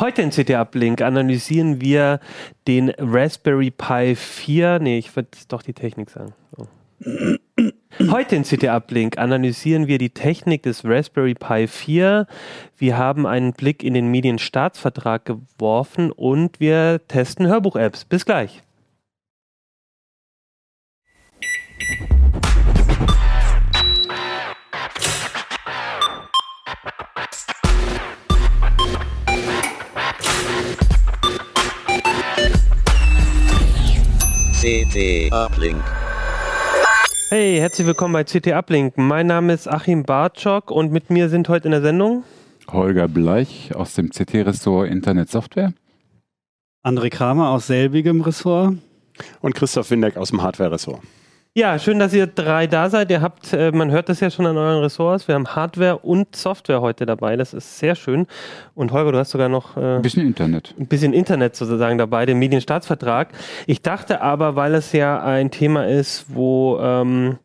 Heute in CT Uplink analysieren wir den Raspberry Pi 4. Nee, ich würde doch die Technik sagen. So. Heute in CT Uplink analysieren wir die Technik des Raspberry Pi 4. Wir haben einen Blick in den Medienstaatsvertrag geworfen und wir testen Hörbuch-Apps. Bis gleich. CT Uplink. Hey, herzlich willkommen bei CT Uplink. Mein Name ist Achim Bartschok und mit mir sind heute in der Sendung Holger Bleich aus dem CT-Ressort Internet Software. André Kramer aus selbigem Ressort. Und Christoph Windeck aus dem Hardware-Ressort. Ja, schön, dass ihr drei da seid. Ihr habt, äh, man hört das ja schon an euren Ressorts. Wir haben Hardware und Software heute dabei. Das ist sehr schön. Und Holger, du hast sogar noch äh, ein bisschen Internet. Ein bisschen Internet sozusagen dabei, den Medienstaatsvertrag. Ich dachte aber, weil es ja ein Thema ist, wo ähm,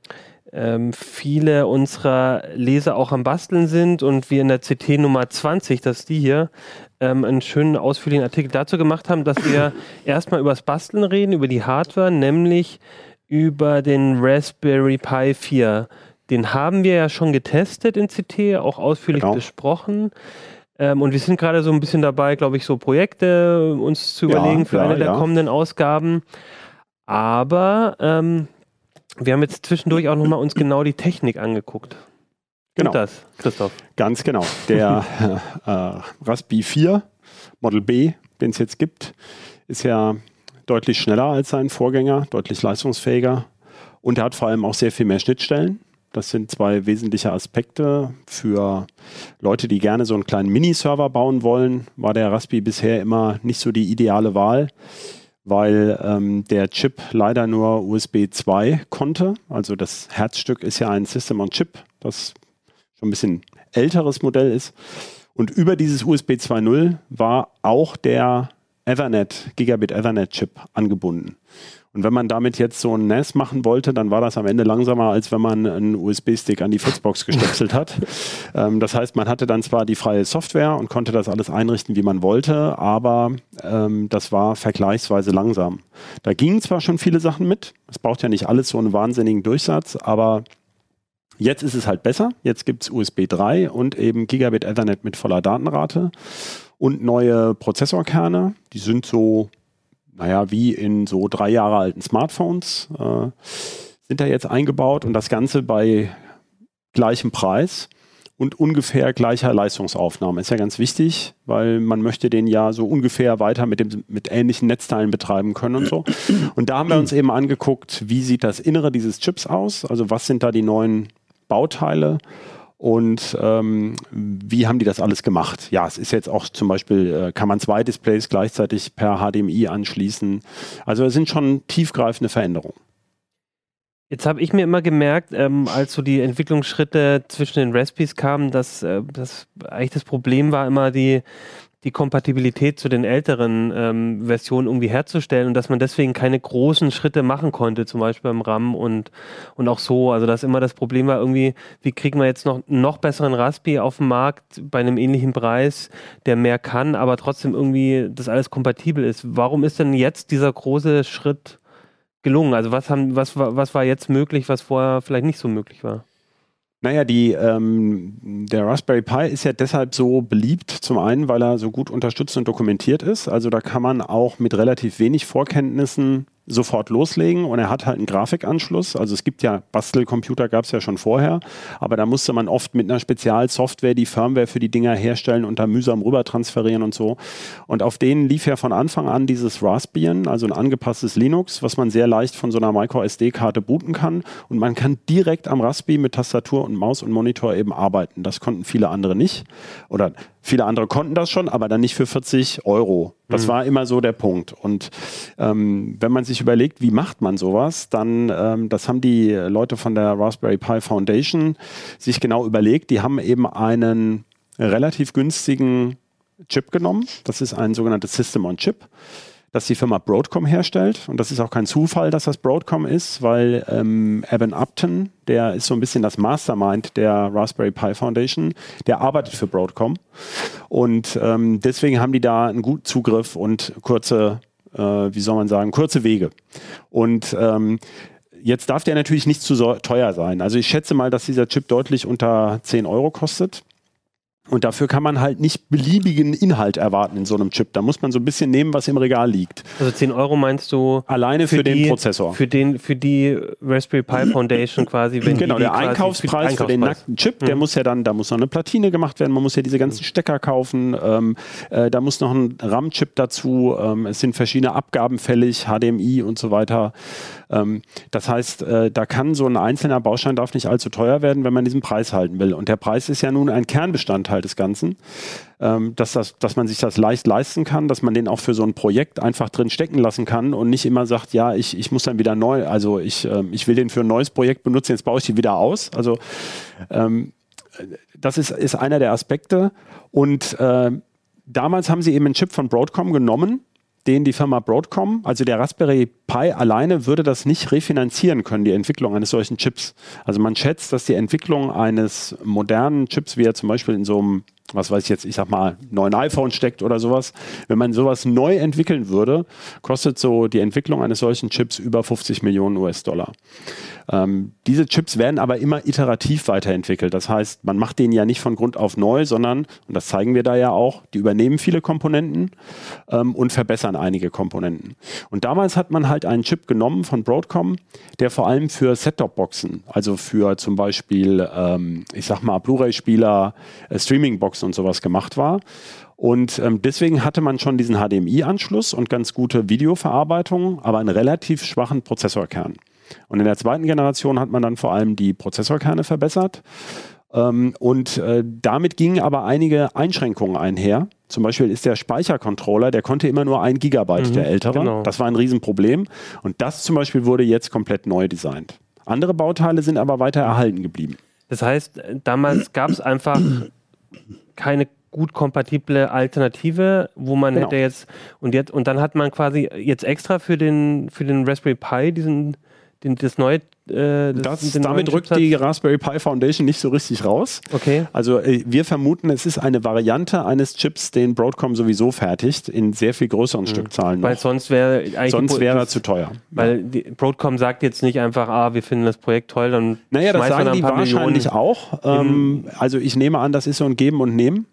ähm, viele unserer Leser auch am Basteln sind und wir in der CT Nummer 20, das ist die hier, ähm, einen schönen ausführlichen Artikel dazu gemacht haben, dass wir erstmal über das Basteln reden, über die Hardware, nämlich über den Raspberry Pi 4. Den haben wir ja schon getestet in CT, auch ausführlich genau. besprochen. Ähm, und wir sind gerade so ein bisschen dabei, glaube ich, so Projekte uns zu überlegen ja, für ja, eine der ja. kommenden Ausgaben. Aber ähm, wir haben jetzt zwischendurch auch nochmal uns genau die Technik angeguckt. Genau. Und das, Christoph. Ganz genau. Der äh, Raspberry 4 Model B, den es jetzt gibt, ist ja deutlich schneller als sein Vorgänger, deutlich leistungsfähiger und er hat vor allem auch sehr viel mehr Schnittstellen. Das sind zwei wesentliche Aspekte. Für Leute, die gerne so einen kleinen Miniserver bauen wollen, war der Raspberry bisher immer nicht so die ideale Wahl, weil ähm, der Chip leider nur USB 2 konnte. Also das Herzstück ist ja ein System on Chip, das schon ein bisschen älteres Modell ist. Und über dieses USB 2.0 war auch der Ethernet, Gigabit Ethernet Chip angebunden. Und wenn man damit jetzt so ein NAS machen wollte, dann war das am Ende langsamer, als wenn man einen USB-Stick an die Fritzbox gestöpselt hat. Ähm, das heißt, man hatte dann zwar die freie Software und konnte das alles einrichten, wie man wollte, aber ähm, das war vergleichsweise langsam. Da gingen zwar schon viele Sachen mit, es braucht ja nicht alles so einen wahnsinnigen Durchsatz, aber Jetzt ist es halt besser. Jetzt gibt es USB 3 und eben Gigabit Ethernet mit voller Datenrate und neue Prozessorkerne. Die sind so, naja, wie in so drei Jahre alten Smartphones äh, sind da jetzt eingebaut und das Ganze bei gleichem Preis und ungefähr gleicher Leistungsaufnahme. Ist ja ganz wichtig, weil man möchte den ja so ungefähr weiter mit, dem, mit ähnlichen Netzteilen betreiben können und so. Und da haben wir uns eben angeguckt, wie sieht das Innere dieses Chips aus? Also was sind da die neuen Bauteile? Und ähm, wie haben die das alles gemacht? Ja, es ist jetzt auch zum Beispiel, äh, kann man zwei Displays gleichzeitig per HDMI anschließen. Also es sind schon tiefgreifende Veränderungen. Jetzt habe ich mir immer gemerkt, ähm, als so die Entwicklungsschritte zwischen den Raspis kamen, dass, äh, dass eigentlich das Problem war immer die, die Kompatibilität zu den älteren ähm, Versionen irgendwie herzustellen und dass man deswegen keine großen Schritte machen konnte, zum Beispiel beim RAM und, und auch so. Also dass immer das Problem war irgendwie, wie kriegen wir jetzt noch noch besseren Raspi auf den Markt bei einem ähnlichen Preis, der mehr kann, aber trotzdem irgendwie das alles kompatibel ist. Warum ist denn jetzt dieser große Schritt gelungen? Also was haben, was, was war jetzt möglich, was vorher vielleicht nicht so möglich war? Naja, die, ähm, der Raspberry Pi ist ja deshalb so beliebt, zum einen, weil er so gut unterstützt und dokumentiert ist. Also da kann man auch mit relativ wenig Vorkenntnissen sofort loslegen und er hat halt einen Grafikanschluss. Also es gibt ja Bastelcomputer, gab es ja schon vorher, aber da musste man oft mit einer Spezialsoftware die Firmware für die Dinger herstellen und da mühsam rüber transferieren und so. Und auf denen lief ja von Anfang an dieses Raspbian, also ein angepasstes Linux, was man sehr leicht von so einer MicroSD-Karte booten kann und man kann direkt am Raspberry mit Tastatur und Maus und Monitor eben arbeiten. Das konnten viele andere nicht oder Viele andere konnten das schon, aber dann nicht für 40 Euro. Das mhm. war immer so der Punkt. Und ähm, wenn man sich überlegt, wie macht man sowas, dann, ähm, das haben die Leute von der Raspberry Pi Foundation sich genau überlegt. Die haben eben einen relativ günstigen Chip genommen. Das ist ein sogenanntes System on Chip. Das die Firma Broadcom herstellt. Und das ist auch kein Zufall, dass das Broadcom ist, weil ähm, Evan Upton, der ist so ein bisschen das Mastermind der Raspberry Pi Foundation, der arbeitet für Broadcom. Und ähm, deswegen haben die da einen guten Zugriff und kurze, äh, wie soll man sagen, kurze Wege. Und ähm, jetzt darf der natürlich nicht zu so teuer sein. Also ich schätze mal, dass dieser Chip deutlich unter 10 Euro kostet. Und dafür kann man halt nicht beliebigen Inhalt erwarten in so einem Chip. Da muss man so ein bisschen nehmen, was im Regal liegt. Also 10 Euro meinst du? Alleine für, für die, den Prozessor. Für, den, für die Raspberry Pi Foundation quasi. Wenn genau, der Einkaufspreis, für, für, den nackten Chip, mhm. der muss ja dann, da muss noch eine Platine gemacht werden, man muss ja diese ganzen mhm. Stecker kaufen, ähm, äh, da muss noch ein RAM-Chip dazu, ähm, es sind verschiedene Abgaben fällig, HDMI und so weiter. Ähm, das heißt, äh, da kann so ein einzelner Baustein darf nicht allzu teuer werden, wenn man diesen Preis halten will. Und der Preis ist ja nun ein Kernbestandteil des Ganzen, ähm, dass, das, dass man sich das leicht leisten kann, dass man den auch für so ein Projekt einfach drin stecken lassen kann und nicht immer sagt, ja, ich, ich muss dann wieder neu, also ich, ähm, ich will den für ein neues Projekt benutzen, jetzt baue ich die wieder aus. Also ähm, das ist, ist einer der Aspekte. Und äh, damals haben sie eben einen Chip von Broadcom genommen, den die Firma Broadcom, also der Raspberry Pi alleine würde das nicht refinanzieren können, die Entwicklung eines solchen Chips. Also man schätzt, dass die Entwicklung eines modernen Chips, wie er zum Beispiel in so einem, was weiß ich jetzt, ich sag mal, neuen iPhone steckt oder sowas, wenn man sowas neu entwickeln würde, kostet so die Entwicklung eines solchen Chips über 50 Millionen US-Dollar. Ähm, diese Chips werden aber immer iterativ weiterentwickelt. Das heißt, man macht den ja nicht von Grund auf neu, sondern, und das zeigen wir da ja auch, die übernehmen viele Komponenten ähm, und verbessern einige Komponenten. Und damals hat man halt einen Chip genommen von Broadcom, der vor allem für Set-Top-Boxen, also für zum Beispiel, ähm, ich sag mal, Blu-ray-Spieler, äh, Streaming-Boxen und sowas gemacht war. Und ähm, deswegen hatte man schon diesen HDMI-Anschluss und ganz gute Videoverarbeitung, aber einen relativ schwachen Prozessorkern. Und in der zweiten Generation hat man dann vor allem die Prozessorkerne verbessert. Ähm, und äh, damit gingen aber einige Einschränkungen einher. Zum Beispiel ist der Speichercontroller, der konnte immer nur ein Gigabyte, mhm, der ältere. Genau. Das war ein Riesenproblem. Und das zum Beispiel wurde jetzt komplett neu designt. Andere Bauteile sind aber weiter erhalten geblieben. Das heißt, damals gab es einfach keine gut kompatible Alternative, wo man genau. hätte jetzt und jetzt und dann hat man quasi jetzt extra für den für den Raspberry Pi diesen den, das neue. Äh, das, das damit rückt die Raspberry Pi Foundation nicht so richtig raus. Okay. Also äh, wir vermuten, es ist eine Variante eines Chips, den Broadcom sowieso fertigt, in sehr viel größeren mhm. Stückzahlen. Weil noch. sonst wäre sonst wäre er zu teuer. Weil ja. Broadcom sagt jetzt nicht einfach, ah, wir finden das Projekt toll, dann. Naja, das sagen die wahrscheinlich Millionen auch. Ähm, also ich nehme an, das ist so ein Geben und Nehmen.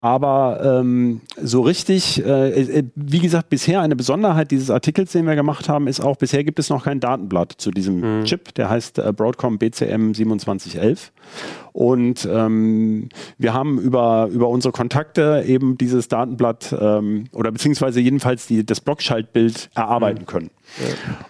Aber ähm, so richtig, äh, äh, wie gesagt, bisher eine Besonderheit dieses Artikels, den wir gemacht haben, ist auch, bisher gibt es noch kein Datenblatt zu diesem mhm. Chip. Der heißt äh, Broadcom BCM 2711. Und ähm, wir haben über, über unsere Kontakte eben dieses Datenblatt ähm, oder beziehungsweise jedenfalls die, das Blockschaltbild erarbeiten mhm. können.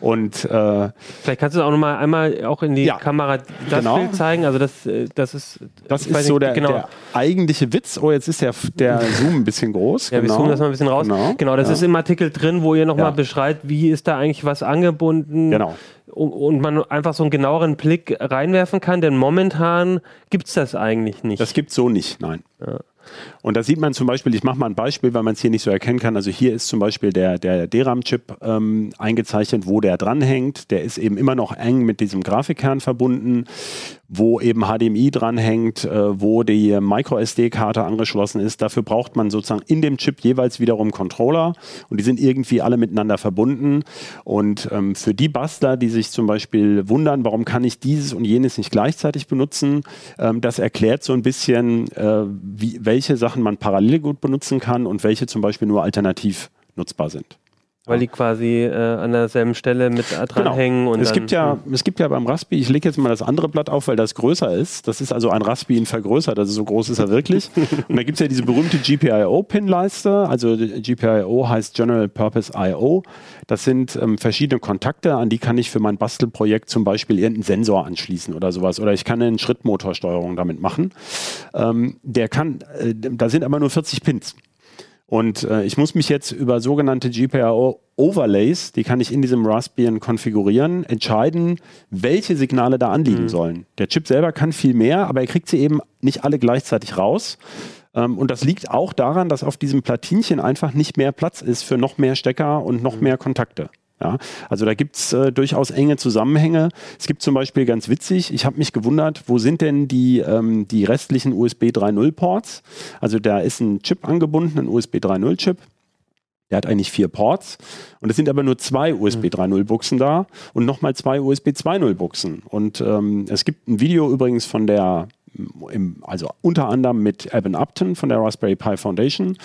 Und äh, vielleicht kannst du auch noch mal einmal auch in die ja, Kamera das genau. Bild zeigen. Also das, äh, das ist das ist so der, genau. der, eigentliche Witz. Oh, jetzt ist der, der Zoom ein bisschen groß. Ja, genau. wir zoomen das mal ein bisschen raus. Genau, genau das ja. ist im Artikel drin, wo ihr noch ja. mal beschreibt, wie ist da eigentlich was angebunden. Genau. Und, und man einfach so einen genaueren Blick reinwerfen kann, denn momentan gibt es das eigentlich nicht. Das gibt es so nicht, nein. Ja. Und da sieht man zum Beispiel, ich mache mal ein Beispiel, weil man es hier nicht so erkennen kann. Also hier ist zum Beispiel der, der DRAM-Chip ähm, eingezeichnet, wo der dranhängt. Der ist eben immer noch eng mit diesem Grafikkern verbunden wo eben HDMI dranhängt, äh, wo die MicroSD-Karte angeschlossen ist. Dafür braucht man sozusagen in dem Chip jeweils wiederum Controller und die sind irgendwie alle miteinander verbunden. Und ähm, für die Bastler, die sich zum Beispiel wundern, warum kann ich dieses und jenes nicht gleichzeitig benutzen, ähm, das erklärt so ein bisschen, äh, wie, welche Sachen man parallel gut benutzen kann und welche zum Beispiel nur alternativ nutzbar sind. Weil die quasi äh, an derselben Stelle mit dranhängen. Genau. Und es, gibt ja, es gibt ja beim Raspi, ich lege jetzt mal das andere Blatt auf, weil das größer ist. Das ist also ein Raspi in vergrößert, also so groß ist er wirklich. und da gibt es ja diese berühmte GPIO-Pin-Leiste. Also GPIO heißt General Purpose I.O. Das sind ähm, verschiedene Kontakte, an die kann ich für mein Bastelprojekt zum Beispiel irgendeinen Sensor anschließen oder sowas. Oder ich kann eine Schrittmotorsteuerung damit machen. Ähm, der kann, äh, da sind aber nur 40 Pins. Und äh, ich muss mich jetzt über sogenannte GPIO Overlays, die kann ich in diesem Raspbian konfigurieren, entscheiden, welche Signale da anliegen mhm. sollen. Der Chip selber kann viel mehr, aber er kriegt sie eben nicht alle gleichzeitig raus. Ähm, und das liegt auch daran, dass auf diesem Platinchen einfach nicht mehr Platz ist für noch mehr Stecker und noch mhm. mehr Kontakte. Ja, also da gibt's äh, durchaus enge Zusammenhänge. Es gibt zum Beispiel ganz witzig, ich habe mich gewundert, wo sind denn die, ähm, die restlichen USB 3.0 Ports? Also da ist ein Chip angebunden, ein USB 3.0 Chip. Der hat eigentlich vier Ports und es sind aber nur zwei USB 3.0 Buchsen da und nochmal zwei USB 2.0 Buchsen. Und ähm, es gibt ein Video übrigens von der im, also unter anderem mit Evan Upton von der Raspberry Pi Foundation,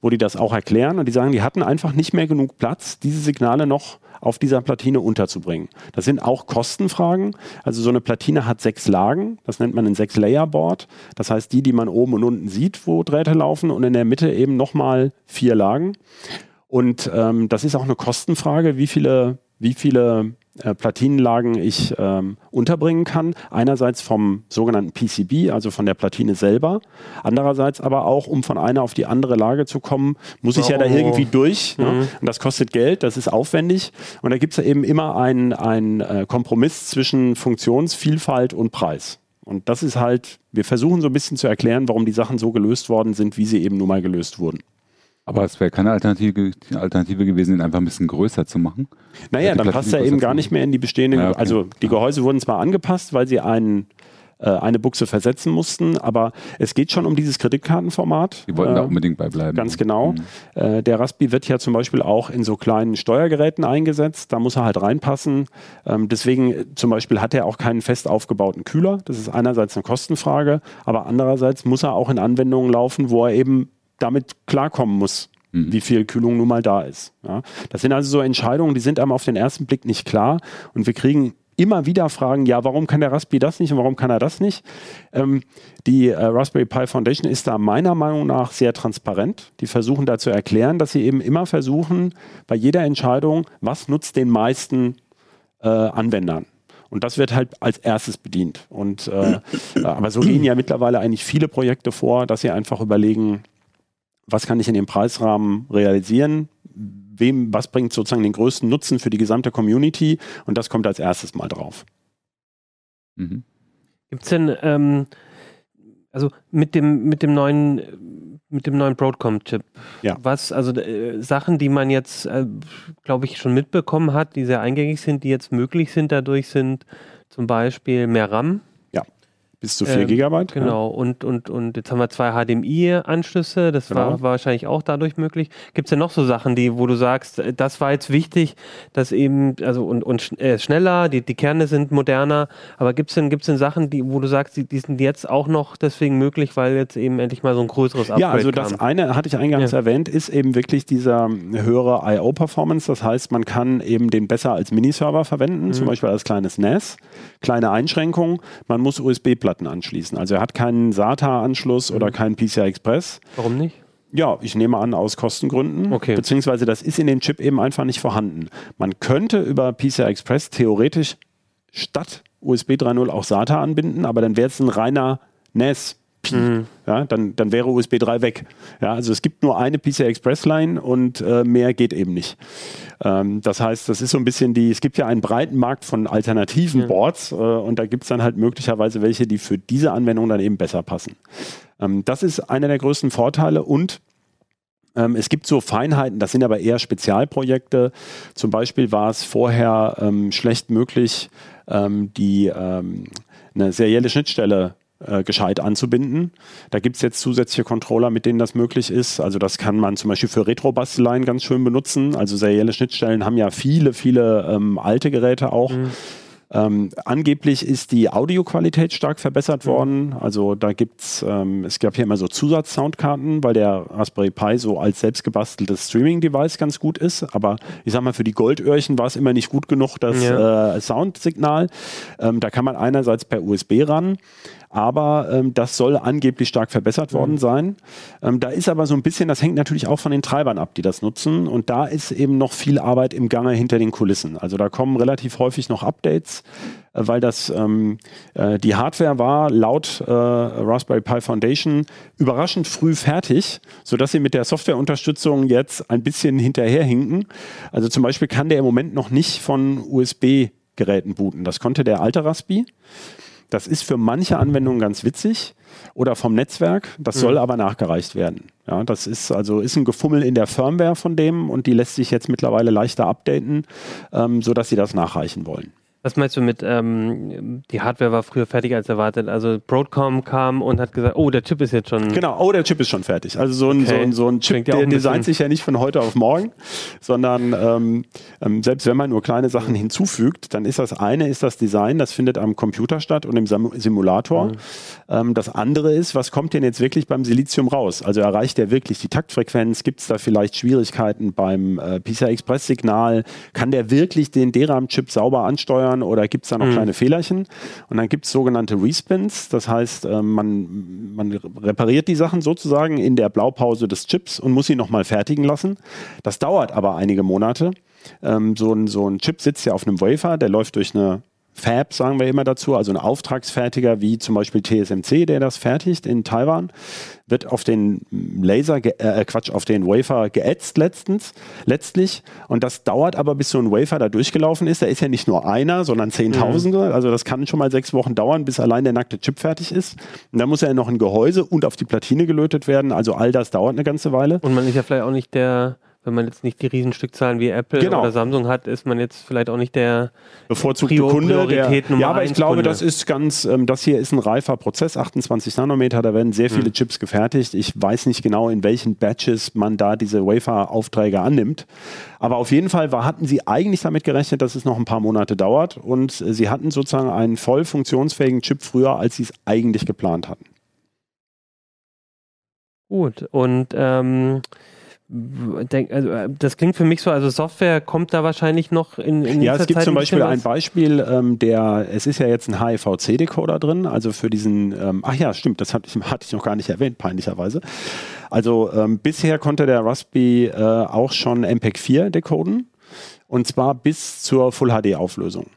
wo die das auch erklären und die sagen, die hatten einfach nicht mehr genug Platz, diese Signale noch auf dieser Platine unterzubringen. Das sind auch Kostenfragen. Also so eine Platine hat sechs Lagen, das nennt man ein Sechs-Layer-Board. Das heißt, die, die man oben und unten sieht, wo Drähte laufen und in der Mitte eben nochmal vier Lagen. Und ähm, das ist auch eine Kostenfrage, wie viele, wie viele äh, Platinenlagen ich ähm, unterbringen kann. Einerseits vom sogenannten PCB, also von der Platine selber. Andererseits aber auch, um von einer auf die andere Lage zu kommen, muss ich oh. ja da oh. irgendwie durch. Ne? Mhm. Ne? Und das kostet Geld, das ist aufwendig. Und da gibt es ja eben immer einen, einen äh, Kompromiss zwischen Funktionsvielfalt und Preis. Und das ist halt, wir versuchen so ein bisschen zu erklären, warum die Sachen so gelöst worden sind, wie sie eben nun mal gelöst wurden. Aber es wäre keine Alternative, Alternative gewesen, ihn einfach ein bisschen größer zu machen. Naja, dann passt er eben gar nicht mehr in die bestehenden. Ja, okay. Also die Gehäuse wurden zwar angepasst, weil sie einen äh, eine Buchse versetzen mussten, aber es geht schon um dieses Kreditkartenformat. Die wollten äh, da unbedingt bei bleiben. Ganz genau. Mhm. Äh, der Raspi wird ja zum Beispiel auch in so kleinen Steuergeräten eingesetzt. Da muss er halt reinpassen. Ähm, deswegen äh, zum Beispiel hat er auch keinen fest aufgebauten Kühler. Das ist einerseits eine Kostenfrage, aber andererseits muss er auch in Anwendungen laufen, wo er eben damit klarkommen muss, mhm. wie viel Kühlung nun mal da ist. Ja. Das sind also so Entscheidungen, die sind einem auf den ersten Blick nicht klar und wir kriegen immer wieder Fragen, ja, warum kann der Raspberry das nicht und warum kann er das nicht? Ähm, die äh, Raspberry Pi Foundation ist da meiner Meinung nach sehr transparent. Die versuchen da zu erklären, dass sie eben immer versuchen, bei jeder Entscheidung, was nutzt den meisten äh, Anwendern. Und das wird halt als erstes bedient. Und äh, aber so gehen ja mittlerweile eigentlich viele Projekte vor, dass sie einfach überlegen, was kann ich in dem Preisrahmen realisieren, wem, was bringt sozusagen den größten Nutzen für die gesamte Community und das kommt als erstes mal drauf. Mhm. Gibt es denn, ähm, also mit dem, mit dem neuen, mit dem neuen Broadcom-Chip, ja. was, also äh, Sachen, die man jetzt, äh, glaube ich, schon mitbekommen hat, die sehr eingängig sind, die jetzt möglich sind, dadurch sind zum Beispiel mehr RAM, bis zu 4 ähm, Gigabyte. Genau, ja. und, und, und jetzt haben wir zwei HDMI-Anschlüsse, das genau. war, war, wahrscheinlich auch dadurch möglich. Gibt es denn noch so Sachen, die, wo du sagst, das war jetzt wichtig, dass eben, also und, und äh, schneller, die, die Kerne sind moderner, aber gibt es denn, gibt's denn Sachen, die, wo du sagst, die, die sind jetzt auch noch deswegen möglich, weil jetzt eben endlich mal so ein größeres Upgrade Ja, also das kam. eine, hatte ich eingangs ja. erwähnt, ist eben wirklich dieser höhere I.O.-Performance. Das heißt, man kann eben den besser als Miniserver verwenden, mhm. zum Beispiel als kleines NAS. Kleine Einschränkung, man muss USB-Platten Festplatten anschließen. Also er hat keinen SATA-Anschluss mhm. oder keinen PCI Express. Warum nicht? Ja, ich nehme an, aus Kostengründen. Okay. Beziehungsweise das ist in dem Chip eben einfach nicht vorhanden. Man könnte über PCI Express theoretisch statt USB 3.0 auch SATA anbinden, aber dann wäre es ein reiner NAS Pi. Mhm. Ja, dann, dann wäre USB 3 weg. Ja, also es gibt nur eine PCI Express Line und äh, mehr geht eben nicht. Ähm, das heißt, das ist so ein bisschen die, es gibt ja einen breiten Markt von alternativen mhm. Boards äh, und da gibt es dann halt möglicherweise welche, die für diese Anwendung dann eben besser passen. Ähm, das ist einer der größten Vorteile und ähm, es gibt so Feinheiten, das sind aber eher Spezialprojekte. Zum Beispiel war es vorher ähm, schlecht möglich, ähm, die ähm, eine serielle Schnittstelle äh, gescheit anzubinden. Da gibt es jetzt zusätzliche Controller, mit denen das möglich ist. Also das kann man zum Beispiel für Retro-Basteleien ganz schön benutzen. Also serielle Schnittstellen haben ja viele, viele ähm, alte Geräte auch. Mhm. Ähm, angeblich ist die Audioqualität stark verbessert mhm. worden. Also da gibt's, ähm, es gab hier immer so Zusatz-Soundkarten, weil der Raspberry Pi so als selbstgebasteltes Streaming-Device ganz gut ist. Aber ich sag mal, für die Goldöhrchen war es immer nicht gut genug, das ja. äh, Soundsignal. Ähm, da kann man einerseits per USB ran, aber ähm, das soll angeblich stark verbessert mhm. worden sein. Ähm, da ist aber so ein bisschen, das hängt natürlich auch von den Treibern ab, die das nutzen. Und da ist eben noch viel Arbeit im Gange hinter den Kulissen. Also da kommen relativ häufig noch Updates, äh, weil das ähm, äh, die Hardware war laut äh, Raspberry Pi Foundation überraschend früh fertig, sodass sie mit der Softwareunterstützung jetzt ein bisschen hinterherhinken. Also zum Beispiel kann der im Moment noch nicht von USB Geräten booten. Das konnte der alte Raspi. Das ist für manche Anwendungen ganz witzig oder vom Netzwerk. Das soll mhm. aber nachgereicht werden. Ja, das ist also ist ein Gefummel in der Firmware von dem und die lässt sich jetzt mittlerweile leichter updaten, ähm, sodass sie das nachreichen wollen. Was meinst du mit, ähm, die Hardware war früher fertig als erwartet? Also Broadcom kam und hat gesagt, oh, der Chip ist jetzt schon. Genau, oh, der Chip ist schon fertig. Also so ein, okay. so ein, so ein Chip, der designt sich ja nicht von heute auf morgen, sondern ähm, ähm, selbst wenn man nur kleine Sachen hinzufügt, dann ist das eine ist das Design, das findet am Computer statt und im Simulator. Mhm. Ähm, das andere ist, was kommt denn jetzt wirklich beim Silizium raus? Also erreicht der wirklich die Taktfrequenz? Gibt es da vielleicht Schwierigkeiten beim äh, PCI-Express-Signal? Kann der wirklich den DRAM-Chip sauber ansteuern? Steuern oder gibt es da noch mhm. kleine Fehlerchen? Und dann gibt es sogenannte Respins, das heißt, äh, man, man repariert die Sachen sozusagen in der Blaupause des Chips und muss sie nochmal fertigen lassen. Das dauert aber einige Monate. Ähm, so, ein, so ein Chip sitzt ja auf einem Wafer, der läuft durch eine Fab, sagen wir immer dazu, also ein Auftragsfertiger wie zum Beispiel TSMC, der das fertigt in Taiwan, wird auf den Laser, äh, Quatsch, auf den Wafer geätzt letztens, letztlich. Und das dauert aber, bis so ein Wafer da durchgelaufen ist. Da ist ja nicht nur einer, sondern Zehntausende. Mhm. Also das kann schon mal sechs Wochen dauern, bis allein der nackte Chip fertig ist. Und dann muss er ja noch ein Gehäuse und auf die Platine gelötet werden. Also all das dauert eine ganze Weile. Und man ist ja vielleicht auch nicht der wenn man jetzt nicht die Riesenstückzahlen wie Apple genau. oder Samsung hat, ist man jetzt vielleicht auch nicht der bevorzugte Prior Kunde. Priorität der, ja, aber ich glaube, Kunde. das ist ganz, ähm, das hier ist ein reifer Prozess, 28 Nanometer, da werden sehr viele hm. Chips gefertigt. Ich weiß nicht genau, in welchen Batches man da diese Wafer-Aufträge annimmt. Aber auf jeden Fall war, hatten sie eigentlich damit gerechnet, dass es noch ein paar Monate dauert und sie hatten sozusagen einen voll funktionsfähigen Chip früher, als sie es eigentlich geplant hatten. Gut, und ähm, Denk, also äh, das klingt für mich so, also Software kommt da wahrscheinlich noch in, in Ja, es gibt Zeit zum Beispiel ein Beispiel, ähm, der, es ist ja jetzt ein HEVC-Decoder drin, also für diesen, ähm, ach ja, stimmt, das hatte ich, hatte ich noch gar nicht erwähnt, peinlicherweise. Also ähm, bisher konnte der Raspberry äh, auch schon MPEG 4 decoden und zwar bis zur Full-HD-Auflösung.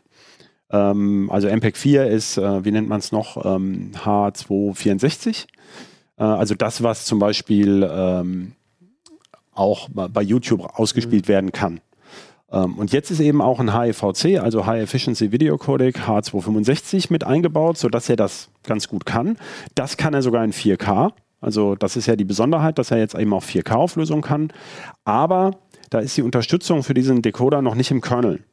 Ähm, also MPEG 4 ist, äh, wie nennt man es noch, H264. Äh, also das, was zum Beispiel ähm, auch bei YouTube ausgespielt mhm. werden kann. Ähm, und jetzt ist eben auch ein HEVC, also High Efficiency Video Codec H265 mit eingebaut, sodass er das ganz gut kann. Das kann er sogar in 4K. Also das ist ja die Besonderheit, dass er jetzt eben auch 4K-Auflösung kann. Aber da ist die Unterstützung für diesen Decoder noch nicht im Kernel.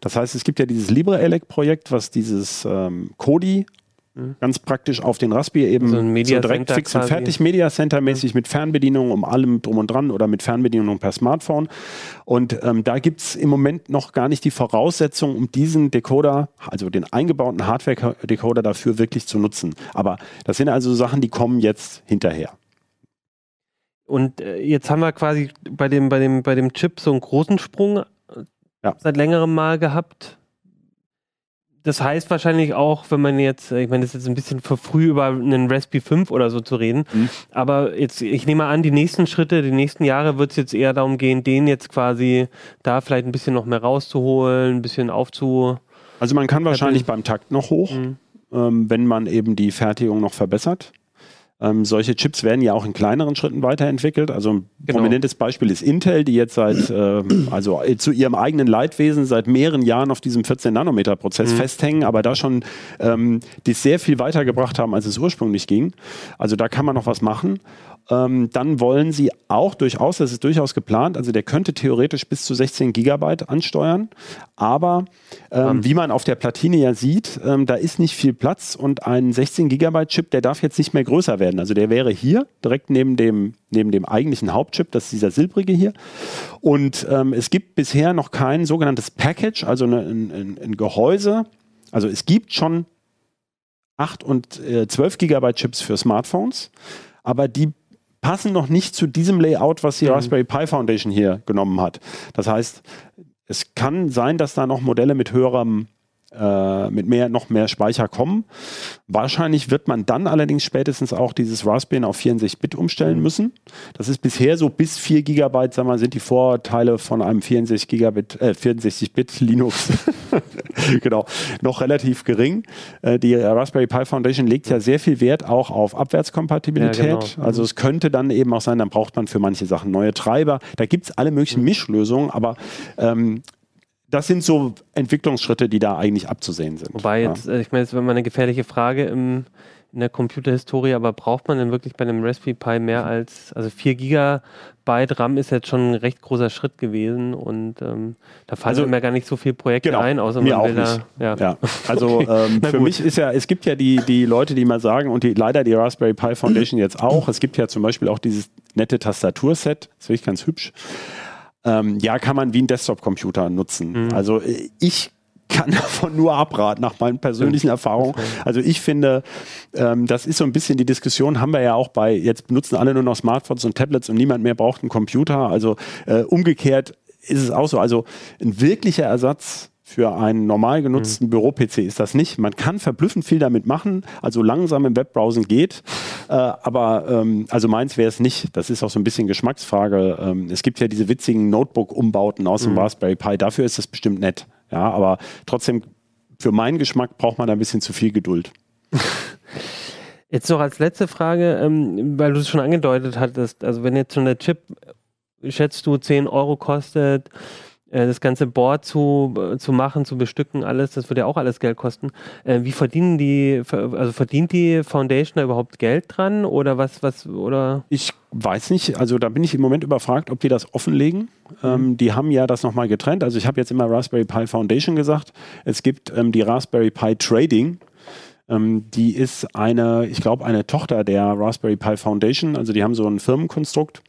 Das heißt, es gibt ja dieses LibreELEC-Projekt, was dieses ähm, Kodi Mhm. Ganz praktisch auf den Raspberry eben so, ein so direkt fix und fertig, Media Center mäßig mhm. mit Fernbedienung um allem drum und dran oder mit Fernbedienung per Smartphone. Und ähm, da gibt es im Moment noch gar nicht die Voraussetzung, um diesen Decoder, also den eingebauten Hardware-Decoder dafür wirklich zu nutzen. Aber das sind also Sachen, die kommen jetzt hinterher. Und äh, jetzt haben wir quasi bei dem, bei, dem, bei dem Chip so einen großen Sprung äh, ja. seit längerem Mal gehabt das heißt wahrscheinlich auch, wenn man jetzt, ich meine, das ist jetzt ein bisschen für früh über einen Raspberry 5 oder so zu reden, mhm. aber jetzt, ich nehme an, die nächsten Schritte, die nächsten Jahre wird es jetzt eher darum gehen, den jetzt quasi da vielleicht ein bisschen noch mehr rauszuholen, ein bisschen aufzu. Also man kann wahrscheinlich beim Takt noch hoch, mhm. ähm, wenn man eben die Fertigung noch verbessert. Ähm, solche Chips werden ja auch in kleineren Schritten weiterentwickelt. Also ein genau. prominentes Beispiel ist Intel, die jetzt seit, äh, also zu ihrem eigenen Leidwesen seit mehreren Jahren auf diesem 14-Nanometer-Prozess mhm. festhängen, aber da schon ähm, die sehr viel weitergebracht haben, als es ursprünglich ging. Also da kann man noch was machen ähm, dann wollen sie auch durchaus, das ist durchaus geplant, also der könnte theoretisch bis zu 16 Gigabyte ansteuern, aber ähm, wie man auf der Platine ja sieht, ähm, da ist nicht viel Platz und ein 16 Gigabyte Chip, der darf jetzt nicht mehr größer werden. Also der wäre hier direkt neben dem, neben dem eigentlichen Hauptchip, das ist dieser silbrige hier. Und ähm, es gibt bisher noch kein sogenanntes Package, also eine, ein, ein Gehäuse. Also es gibt schon 8 und äh, 12 Gigabyte Chips für Smartphones, aber die passen noch nicht zu diesem Layout, was die mhm. Raspberry Pi Foundation hier genommen hat. Das heißt, es kann sein, dass da noch Modelle mit höherem äh, mit mehr, noch mehr Speicher kommen. Wahrscheinlich wird man dann allerdings spätestens auch dieses Raspberry auf 64-Bit umstellen müssen. Das ist bisher so bis 4 GB, sagen wir, sind die Vorteile von einem 64 Gigabit, äh, 64-Bit Linux genau, noch relativ gering. Äh, die Raspberry Pi Foundation legt ja sehr viel Wert auch auf Abwärtskompatibilität. Ja, genau. Also es könnte dann eben auch sein, dann braucht man für manche Sachen neue Treiber. Da gibt es alle möglichen Mischlösungen, aber ähm, das sind so Entwicklungsschritte, die da eigentlich abzusehen sind. Wobei jetzt, ja. Äh, ich meine, jetzt wenn man eine gefährliche Frage im in der Computerhistorie, aber braucht man denn wirklich bei einem Raspberry Pi mehr als, also 4 Gigabyte RAM ist jetzt schon ein recht großer Schritt gewesen und ähm, da fallen also, mir gar nicht so viele Projekte genau, ein, außer mir auch nicht. Da, ja. ja. Also okay. ähm, für mich ist ja, es gibt ja die, die Leute, die mal sagen, und die, leider die Raspberry Pi Foundation jetzt auch, es gibt ja zum Beispiel auch dieses nette Tastaturset, das finde ich ganz hübsch. Ähm, ja, kann man wie ein Desktop-Computer nutzen. Mhm. Also äh, ich kann davon nur abraten, nach meinen persönlichen Erfahrungen. Also ich finde, ähm, das ist so ein bisschen die Diskussion, haben wir ja auch bei, jetzt benutzen alle nur noch Smartphones und Tablets und niemand mehr braucht einen Computer. Also äh, umgekehrt ist es auch so. Also ein wirklicher Ersatz für einen normal genutzten mhm. Büro-PC ist das nicht. Man kann verblüffend viel damit machen, also langsam im Webbrowsen geht, äh, aber ähm, also meins wäre es nicht. Das ist auch so ein bisschen Geschmacksfrage. Ähm, es gibt ja diese witzigen Notebook-Umbauten aus dem mhm. Raspberry Pi, dafür ist das bestimmt nett. Ja, aber trotzdem, für meinen Geschmack braucht man da ein bisschen zu viel Geduld. Jetzt noch als letzte Frage, ähm, weil du es schon angedeutet hattest, also wenn jetzt schon der Chip, schätzt du, 10 Euro kostet, das ganze Board zu, äh, zu machen, zu bestücken, alles, das würde ja auch alles Geld kosten. Äh, wie verdienen die, also verdient die Foundation da überhaupt Geld dran oder was, was, oder? Ich weiß nicht, also da bin ich im Moment überfragt, ob die das offenlegen. Mhm. Ähm, die haben ja das nochmal getrennt. Also ich habe jetzt immer Raspberry Pi Foundation gesagt. Es gibt ähm, die Raspberry Pi Trading. Ähm, die ist eine, ich glaube, eine Tochter der Raspberry Pi Foundation. Also die haben so ein Firmenkonstrukt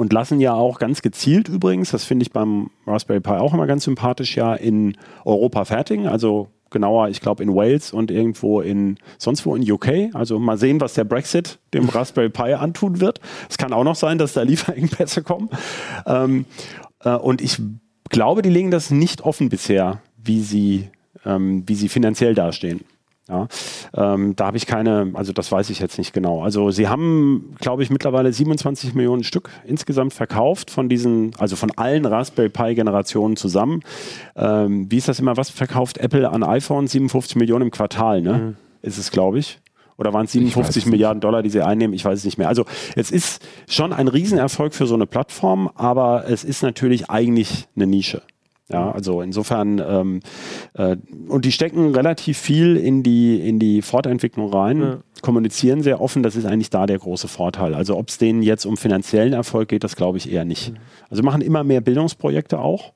und lassen ja auch ganz gezielt übrigens, das finde ich beim Raspberry Pi auch immer ganz sympathisch, ja in Europa fertigen. Also genauer, ich glaube in Wales und irgendwo in sonst wo in UK. Also mal sehen, was der Brexit dem Raspberry Pi antun wird. Es kann auch noch sein, dass da Lieferengpässe kommen. Ähm, äh, und ich glaube, die legen das nicht offen bisher, wie sie, ähm, wie sie finanziell dastehen. Ja, ähm, da habe ich keine, also das weiß ich jetzt nicht genau. Also sie haben, glaube ich, mittlerweile 27 Millionen Stück insgesamt verkauft von diesen, also von allen Raspberry Pi Generationen zusammen. Ähm, wie ist das immer? Was verkauft Apple an iPhone? 57 Millionen im Quartal, ne? Mhm. Ist es, glaube ich. Oder waren es 57 Milliarden Dollar, die sie einnehmen? Ich weiß es nicht mehr. Also es ist schon ein Riesenerfolg für so eine Plattform, aber es ist natürlich eigentlich eine Nische. Ja, also insofern, ähm, äh, und die stecken relativ viel in die, in die Fortentwicklung rein, ja. kommunizieren sehr offen, das ist eigentlich da der große Vorteil. Also ob es denen jetzt um finanziellen Erfolg geht, das glaube ich eher nicht. Mhm. Also machen immer mehr Bildungsprojekte auch,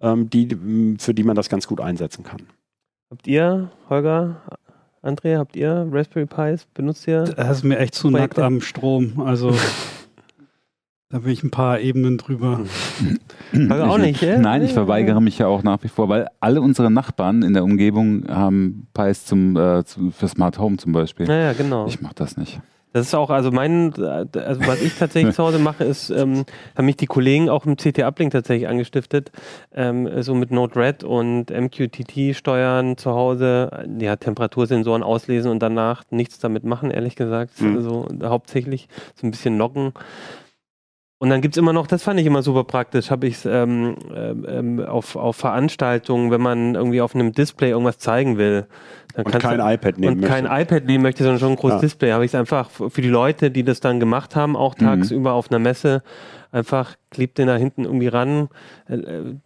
ähm, die, für die man das ganz gut einsetzen kann. Habt ihr, Holger, Andrea, habt ihr Raspberry Pis? Benutzt ihr? Das ist mir echt zu Projekte? nackt am Strom. Also Da bin ich ein paar Ebenen drüber. Also auch nicht, ja? Nein, ich verweigere mich ja auch nach wie vor, weil alle unsere Nachbarn in der Umgebung haben Pies zum, äh, für Smart Home zum Beispiel. Ja, ja genau. Ich mache das nicht. Das ist auch, also mein, also was ich tatsächlich zu Hause mache, ist, ähm, haben mich die Kollegen auch im CT-Uplink tatsächlich angestiftet, ähm, so mit Node-RED und MQTT steuern zu Hause, ja, Temperatursensoren auslesen und danach nichts damit machen, ehrlich gesagt. Mhm. Also hauptsächlich so ein bisschen loggen. Und dann gibt es immer noch, das fand ich immer super praktisch, habe ich es ähm, ähm, auf, auf Veranstaltungen, wenn man irgendwie auf einem Display irgendwas zeigen will. Dann und kein du, iPad nehmen Und möchte. kein iPad nehmen möchte, sondern schon ein großes ja. Display. Habe ich es einfach für die Leute, die das dann gemacht haben, auch mhm. tagsüber mhm. auf einer Messe, einfach klebt den da hinten irgendwie ran, äh,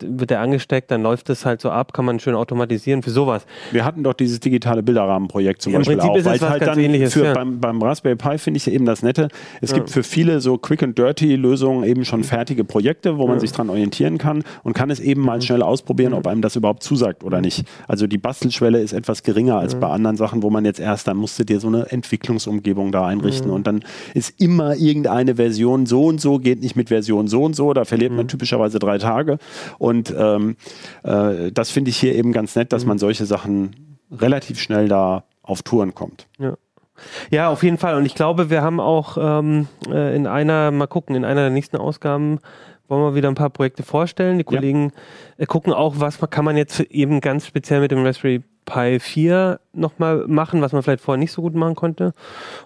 wird der angesteckt, dann läuft das halt so ab, kann man schön automatisieren für sowas. Wir hatten doch dieses digitale Bilderrahmenprojekt zum ja, Beispiel auch, weil halt dann ähnliches, für, ja. beim, beim, Raspberry Pi finde ich eben das Nette. Es ja. gibt für viele so Quick and Dirty Lösungen eben schon fertige Projekte, wo man sich dran orientieren kann und kann es eben mal mhm. schnell ausprobieren, ob einem das überhaupt zusagt oder nicht. Also die Bastelschwelle ist etwas geringer als bei anderen Sachen, wo man jetzt erst, dann musst du dir so eine Entwicklungsumgebung da einrichten und dann ist immer irgendeine Version so und so, geht nicht mit Version so und so, da verliert mhm. man typischerweise drei Tage. Und ähm, äh, das finde ich hier eben ganz nett, dass mhm. man solche Sachen relativ schnell da auf Touren kommt. Ja. Ja, auf jeden Fall. Und ich glaube, wir haben auch ähm, äh, in einer, mal gucken, in einer der nächsten Ausgaben wollen wir wieder ein paar Projekte vorstellen. Die Kollegen ja. Äh, gucken auch, was kann man jetzt eben ganz speziell mit dem Raspberry Pi 4 nochmal machen, was man vielleicht vorher nicht so gut machen konnte.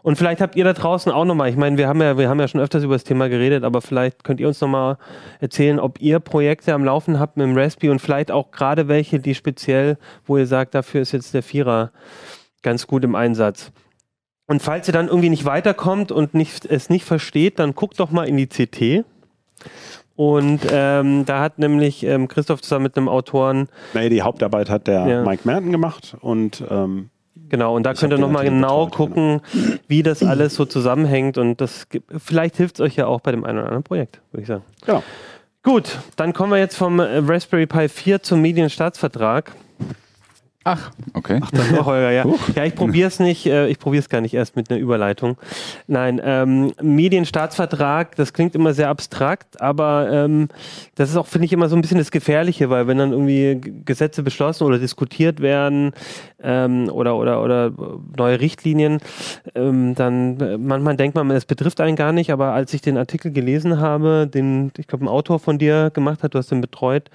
Und vielleicht habt ihr da draußen auch nochmal, ich meine, wir haben ja, wir haben ja schon öfters über das Thema geredet, aber vielleicht könnt ihr uns nochmal erzählen, ob ihr Projekte am Laufen habt mit dem Raspi und vielleicht auch gerade welche, die speziell, wo ihr sagt, dafür ist jetzt der Vierer ganz gut im Einsatz. Und falls ihr dann irgendwie nicht weiterkommt und nicht, es nicht versteht, dann guckt doch mal in die CT Und ähm, da hat nämlich ähm, Christoph zusammen mit einem Autoren. Naja, die Hauptarbeit hat der ja. Mike Merton gemacht und ähm, Genau, und da könnt ihr nochmal genau betreut, gucken, genau. wie das alles so zusammenhängt und das vielleicht hilft es euch ja auch bei dem einen oder anderen Projekt, würde ich sagen. Genau. Gut, dann kommen wir jetzt vom Raspberry Pi 4 zum Medienstaatsvertrag. Ach, okay. Ach, dann noch Holger, ja. Ja, ich probiere es nicht, äh, ich probiere es gar nicht erst mit einer Überleitung. Nein, ähm, Medienstaatsvertrag, das klingt immer sehr abstrakt, aber ähm, das ist auch, finde ich, immer so ein bisschen das Gefährliche, weil wenn dann irgendwie Gesetze beschlossen oder diskutiert werden ähm, oder, oder, oder neue Richtlinien, ähm, dann äh, manchmal denkt man, es betrifft einen gar nicht, aber als ich den Artikel gelesen habe, den, ich glaube, ein Autor von dir gemacht hat, du hast den betreut,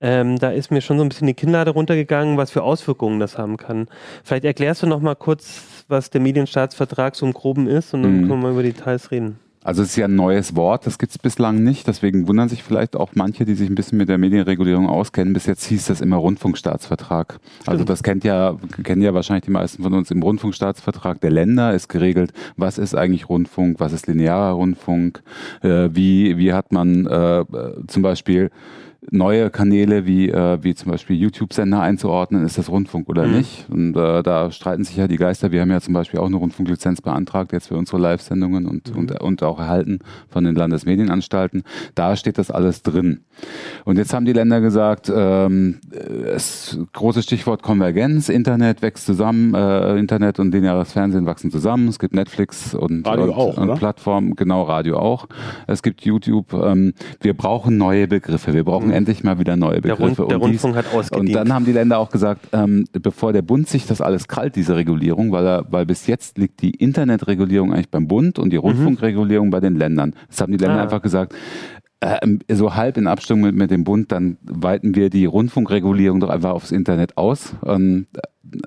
ähm, da ist mir schon so ein bisschen die Kinnlade runtergegangen, was für Auswirkungen das haben kann. Vielleicht erklärst du noch mal kurz, was der Medienstaatsvertrag so im Groben ist und dann mhm. können wir über Details reden. Also es ist ja ein neues Wort, das gibt es bislang nicht. Deswegen wundern sich vielleicht auch manche, die sich ein bisschen mit der Medienregulierung auskennen. Bis jetzt hieß das immer Rundfunkstaatsvertrag. Also das kennt ja, kennen ja wahrscheinlich die meisten von uns im Rundfunkstaatsvertrag der Länder ist geregelt, was ist eigentlich Rundfunk, was ist linearer Rundfunk, äh, wie, wie hat man äh, zum Beispiel neue Kanäle wie, äh, wie zum Beispiel YouTube-Sender einzuordnen, ist das Rundfunk oder mhm. nicht? Und äh, da streiten sich ja die Geister. Wir haben ja zum Beispiel auch eine Rundfunklizenz beantragt, jetzt für unsere Live-Sendungen und, mhm. und, und auch erhalten von den Landesmedienanstalten. Da steht das alles drin. Und jetzt haben die Länder gesagt, ähm, das große Stichwort Konvergenz, Internet wächst zusammen, äh, Internet und lineares Fernsehen wachsen zusammen. Es gibt Netflix und, Radio und, auch, und Plattformen, genau, Radio auch. Es gibt YouTube. Ähm, wir brauchen neue Begriffe. Wir brauchen endlich mal wieder neue Begriffe. Der, Rund, der Rundfunk hat ausgedient. Und dann haben die Länder auch gesagt, ähm, bevor der Bund sich das alles krallt, diese Regulierung, weil, er, weil bis jetzt liegt die Internetregulierung eigentlich beim Bund und die mhm. Rundfunkregulierung mhm. bei den Ländern. Das haben die Länder ah. einfach gesagt, so halb in Abstimmung mit, mit, dem Bund, dann weiten wir die Rundfunkregulierung doch einfach aufs Internet aus. Und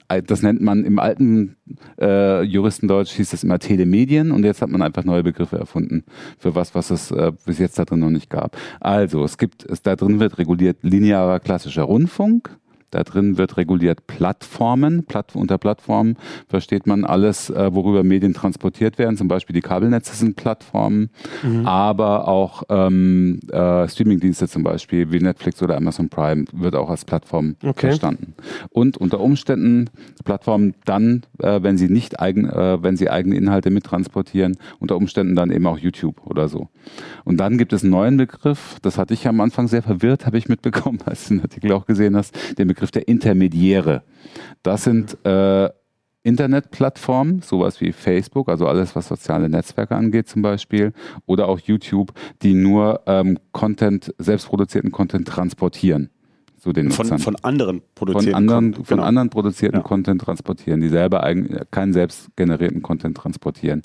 äh, das nennt man im alten äh, Juristendeutsch hieß das immer Telemedien und jetzt hat man einfach neue Begriffe erfunden für was, was es äh, bis jetzt da drin noch nicht gab. Also es gibt, es, da drin wird reguliert linearer klassischer Rundfunk, da drin wird reguliert Plattformen. Platt, unter Plattformen versteht man alles, äh, worüber Medien transportiert werden. Zum Beispiel die Kabelnetze sind Plattformen, mhm. aber auch ähm, äh, Streamingdienste zum Beispiel wie Netflix oder Amazon Prime wird auch als Plattform okay. verstanden. Und unter Umständen Plattformen dann, äh, wenn sie nicht eigen, äh, wenn sie eigene Inhalte mittransportieren, unter Umständen dann eben auch YouTube oder so. Und dann gibt es einen neuen Begriff, das hatte ich am Anfang sehr verwirrt, habe ich mitbekommen, als du den Artikel auch gesehen hast, den Begriff Begriff der Intermediäre. Das sind äh, Internetplattformen, sowas wie Facebook, also alles, was soziale Netzwerke angeht zum Beispiel, oder auch YouTube, die nur ähm, Content, selbstproduzierten Content transportieren zu den von, Nutzern. Von anderen produzierten von anderen, Content, von genau. anderen produzierten ja. Content transportieren, die selber eigen, keinen selbst generierten Content transportieren.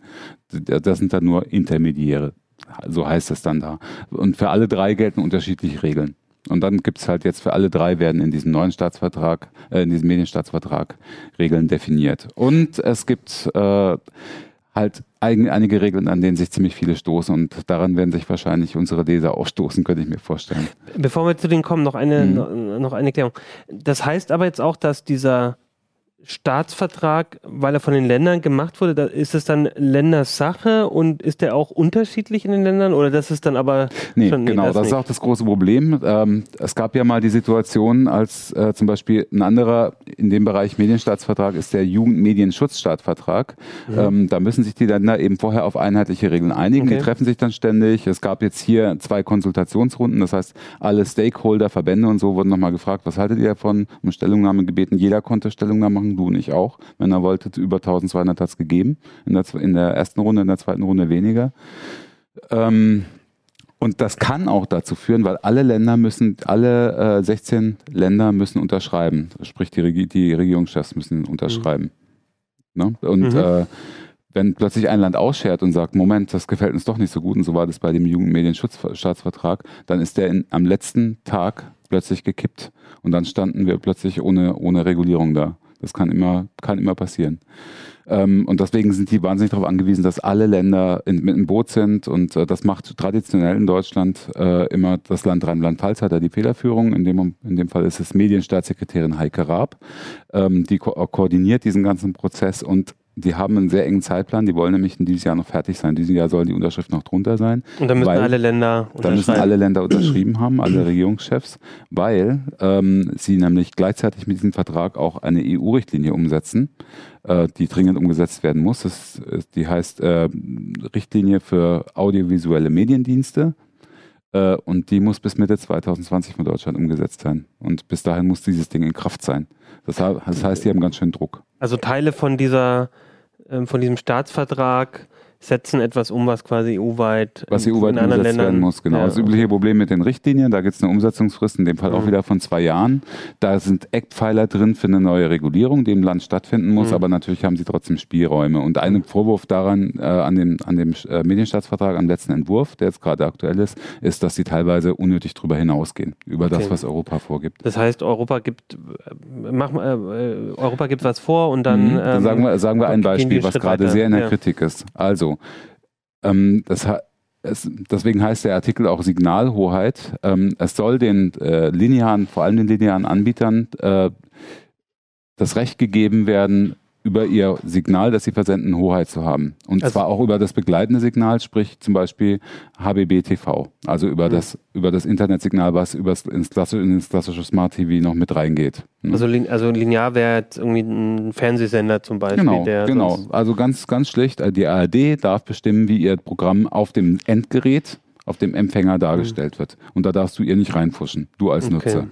Das sind dann nur Intermediäre. So heißt es dann da. Und für alle drei gelten unterschiedliche Regeln. Und dann gibt es halt jetzt für alle drei werden in diesem neuen Staatsvertrag, äh, in diesem Medienstaatsvertrag Regeln definiert. Und es gibt äh, halt einige Regeln, an denen sich ziemlich viele stoßen und daran werden sich wahrscheinlich unsere Leser auch stoßen, könnte ich mir vorstellen. Bevor wir zu denen kommen, noch eine, mhm. noch eine Erklärung. Das heißt aber jetzt auch, dass dieser Staatsvertrag, weil er von den Ländern gemacht wurde, da ist es dann Ländersache und ist der auch unterschiedlich in den Ländern oder das ist dann aber nee, schon, nee, genau, das, das ist auch das große Problem. Ähm, es gab ja mal die Situation, als äh, zum Beispiel ein anderer in dem Bereich Medienstaatsvertrag ist der Jugendmedienschutzstaatsvertrag. Mhm. Ähm, da müssen sich die Länder eben vorher auf einheitliche Regeln einigen. Okay. Die treffen sich dann ständig. Es gab jetzt hier zwei Konsultationsrunden, das heißt, alle Stakeholder, Verbände und so wurden nochmal gefragt, was haltet ihr davon? Um Stellungnahme gebeten. Jeder konnte Stellungnahme machen du und ich auch. Wenn er wollte, über 1200 hat es gegeben. In der, in der ersten Runde, in der zweiten Runde weniger. Ähm, und das kann auch dazu führen, weil alle Länder müssen, alle äh, 16 Länder müssen unterschreiben. Sprich, die, Regi die Regierungschefs müssen unterschreiben. Mhm. Ne? Und mhm. äh, wenn plötzlich ein Land ausschert und sagt, Moment, das gefällt uns doch nicht so gut, und so war das bei dem Jugendmedienschutzstaatsvertrag, dann ist der in, am letzten Tag plötzlich gekippt. Und dann standen wir plötzlich ohne, ohne Regulierung da. Das kann immer, kann immer passieren. Ähm, und deswegen sind die wahnsinnig darauf angewiesen, dass alle Länder in, mit im Boot sind. Und äh, das macht traditionell in Deutschland äh, immer das Land Rheinland-Pfalz hat da die Federführung. In dem, in dem Fall ist es Medienstaatssekretärin Heike Raab. Ähm, die ko koordiniert diesen ganzen Prozess und die haben einen sehr engen Zeitplan, die wollen nämlich in dieses Jahr noch fertig sein. In diesem Jahr sollen die Unterschriften noch drunter sein. Und dann müssen alle Länder unterschreiben. Dann müssen alle Länder unterschrieben haben, alle Regierungschefs, weil ähm, sie nämlich gleichzeitig mit diesem Vertrag auch eine EU-Richtlinie umsetzen, äh, die dringend umgesetzt werden muss. Das, die heißt äh, Richtlinie für audiovisuelle Mediendienste. Äh, und die muss bis Mitte 2020 von Deutschland umgesetzt sein. Und bis dahin muss dieses Ding in Kraft sein. Das, das heißt, die haben ganz schön Druck. Also Teile von dieser von diesem Staatsvertrag setzen etwas um, was quasi EU-weit was EU-weit in anderen Ländern werden muss. Genau. Ja, das übliche Problem mit den Richtlinien, da gibt es eine Umsetzungsfrist, in dem Fall mhm. auch wieder von zwei Jahren. Da sind Eckpfeiler drin für eine neue Regulierung, die im Land stattfinden muss, mhm. aber natürlich haben sie trotzdem Spielräume. Und ein Vorwurf daran, äh, an dem, an dem äh, Medienstaatsvertrag, am letzten Entwurf, der jetzt gerade aktuell ist, ist, dass sie teilweise unnötig darüber hinausgehen, über okay. das, was Europa vorgibt. Das heißt, Europa gibt, äh, mach, äh, Europa gibt was vor und dann. Mhm. Ähm, sagen wir, sagen wir ein Beispiel, was gerade sehr in der ja. Kritik ist. Also, ähm, das es, deswegen heißt der Artikel auch Signalhoheit. Ähm, es soll den äh, linearen, vor allem den linearen Anbietern, äh, das Recht gegeben werden, über ihr Signal, das sie versenden, Hoheit zu haben. Und also zwar auch über das begleitende Signal, sprich zum Beispiel HBB TV, also über, mhm. das, über das Internetsignal, was übers, ins, klassische, ins klassische Smart TV noch mit reingeht. Ne? Also, also linear wäre jetzt irgendwie ein Fernsehsender zum Beispiel. Genau, genau. also ganz, ganz schlicht, die ARD darf bestimmen, wie ihr Programm auf dem Endgerät auf dem Empfänger dargestellt mhm. wird. Und da darfst du ihr nicht reinfuschen, du als okay. Nutzer.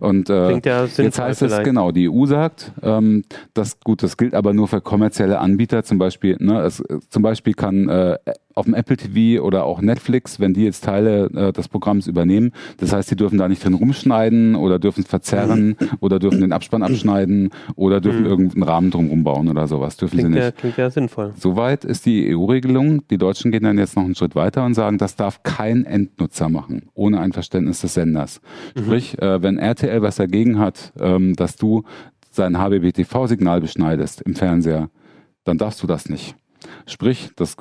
Und äh, ja jetzt heißt es genau, die EU sagt, ähm, das gut, das gilt aber nur für kommerzielle Anbieter. Zum Beispiel, ne, es, zum Beispiel kann äh, auf dem Apple TV oder auch Netflix, wenn die jetzt Teile äh, des Programms übernehmen, das heißt, die dürfen da nicht drin rumschneiden oder dürfen es verzerren mhm. oder dürfen den Abspann abschneiden oder dürfen mhm. irgendeinen Rahmen drumherum bauen oder sowas. Dürfen klingt sie nicht. Ja, klingt ja sinnvoll. Soweit ist die EU-Regelung. Die Deutschen gehen dann jetzt noch einen Schritt weiter und sagen, das darf kein Endnutzer machen, ohne ein Verständnis des Senders. Mhm. Sprich, äh, wenn RTL was dagegen hat, ähm, dass du sein HBB-TV-Signal beschneidest im Fernseher, dann darfst du das nicht. Sprich, das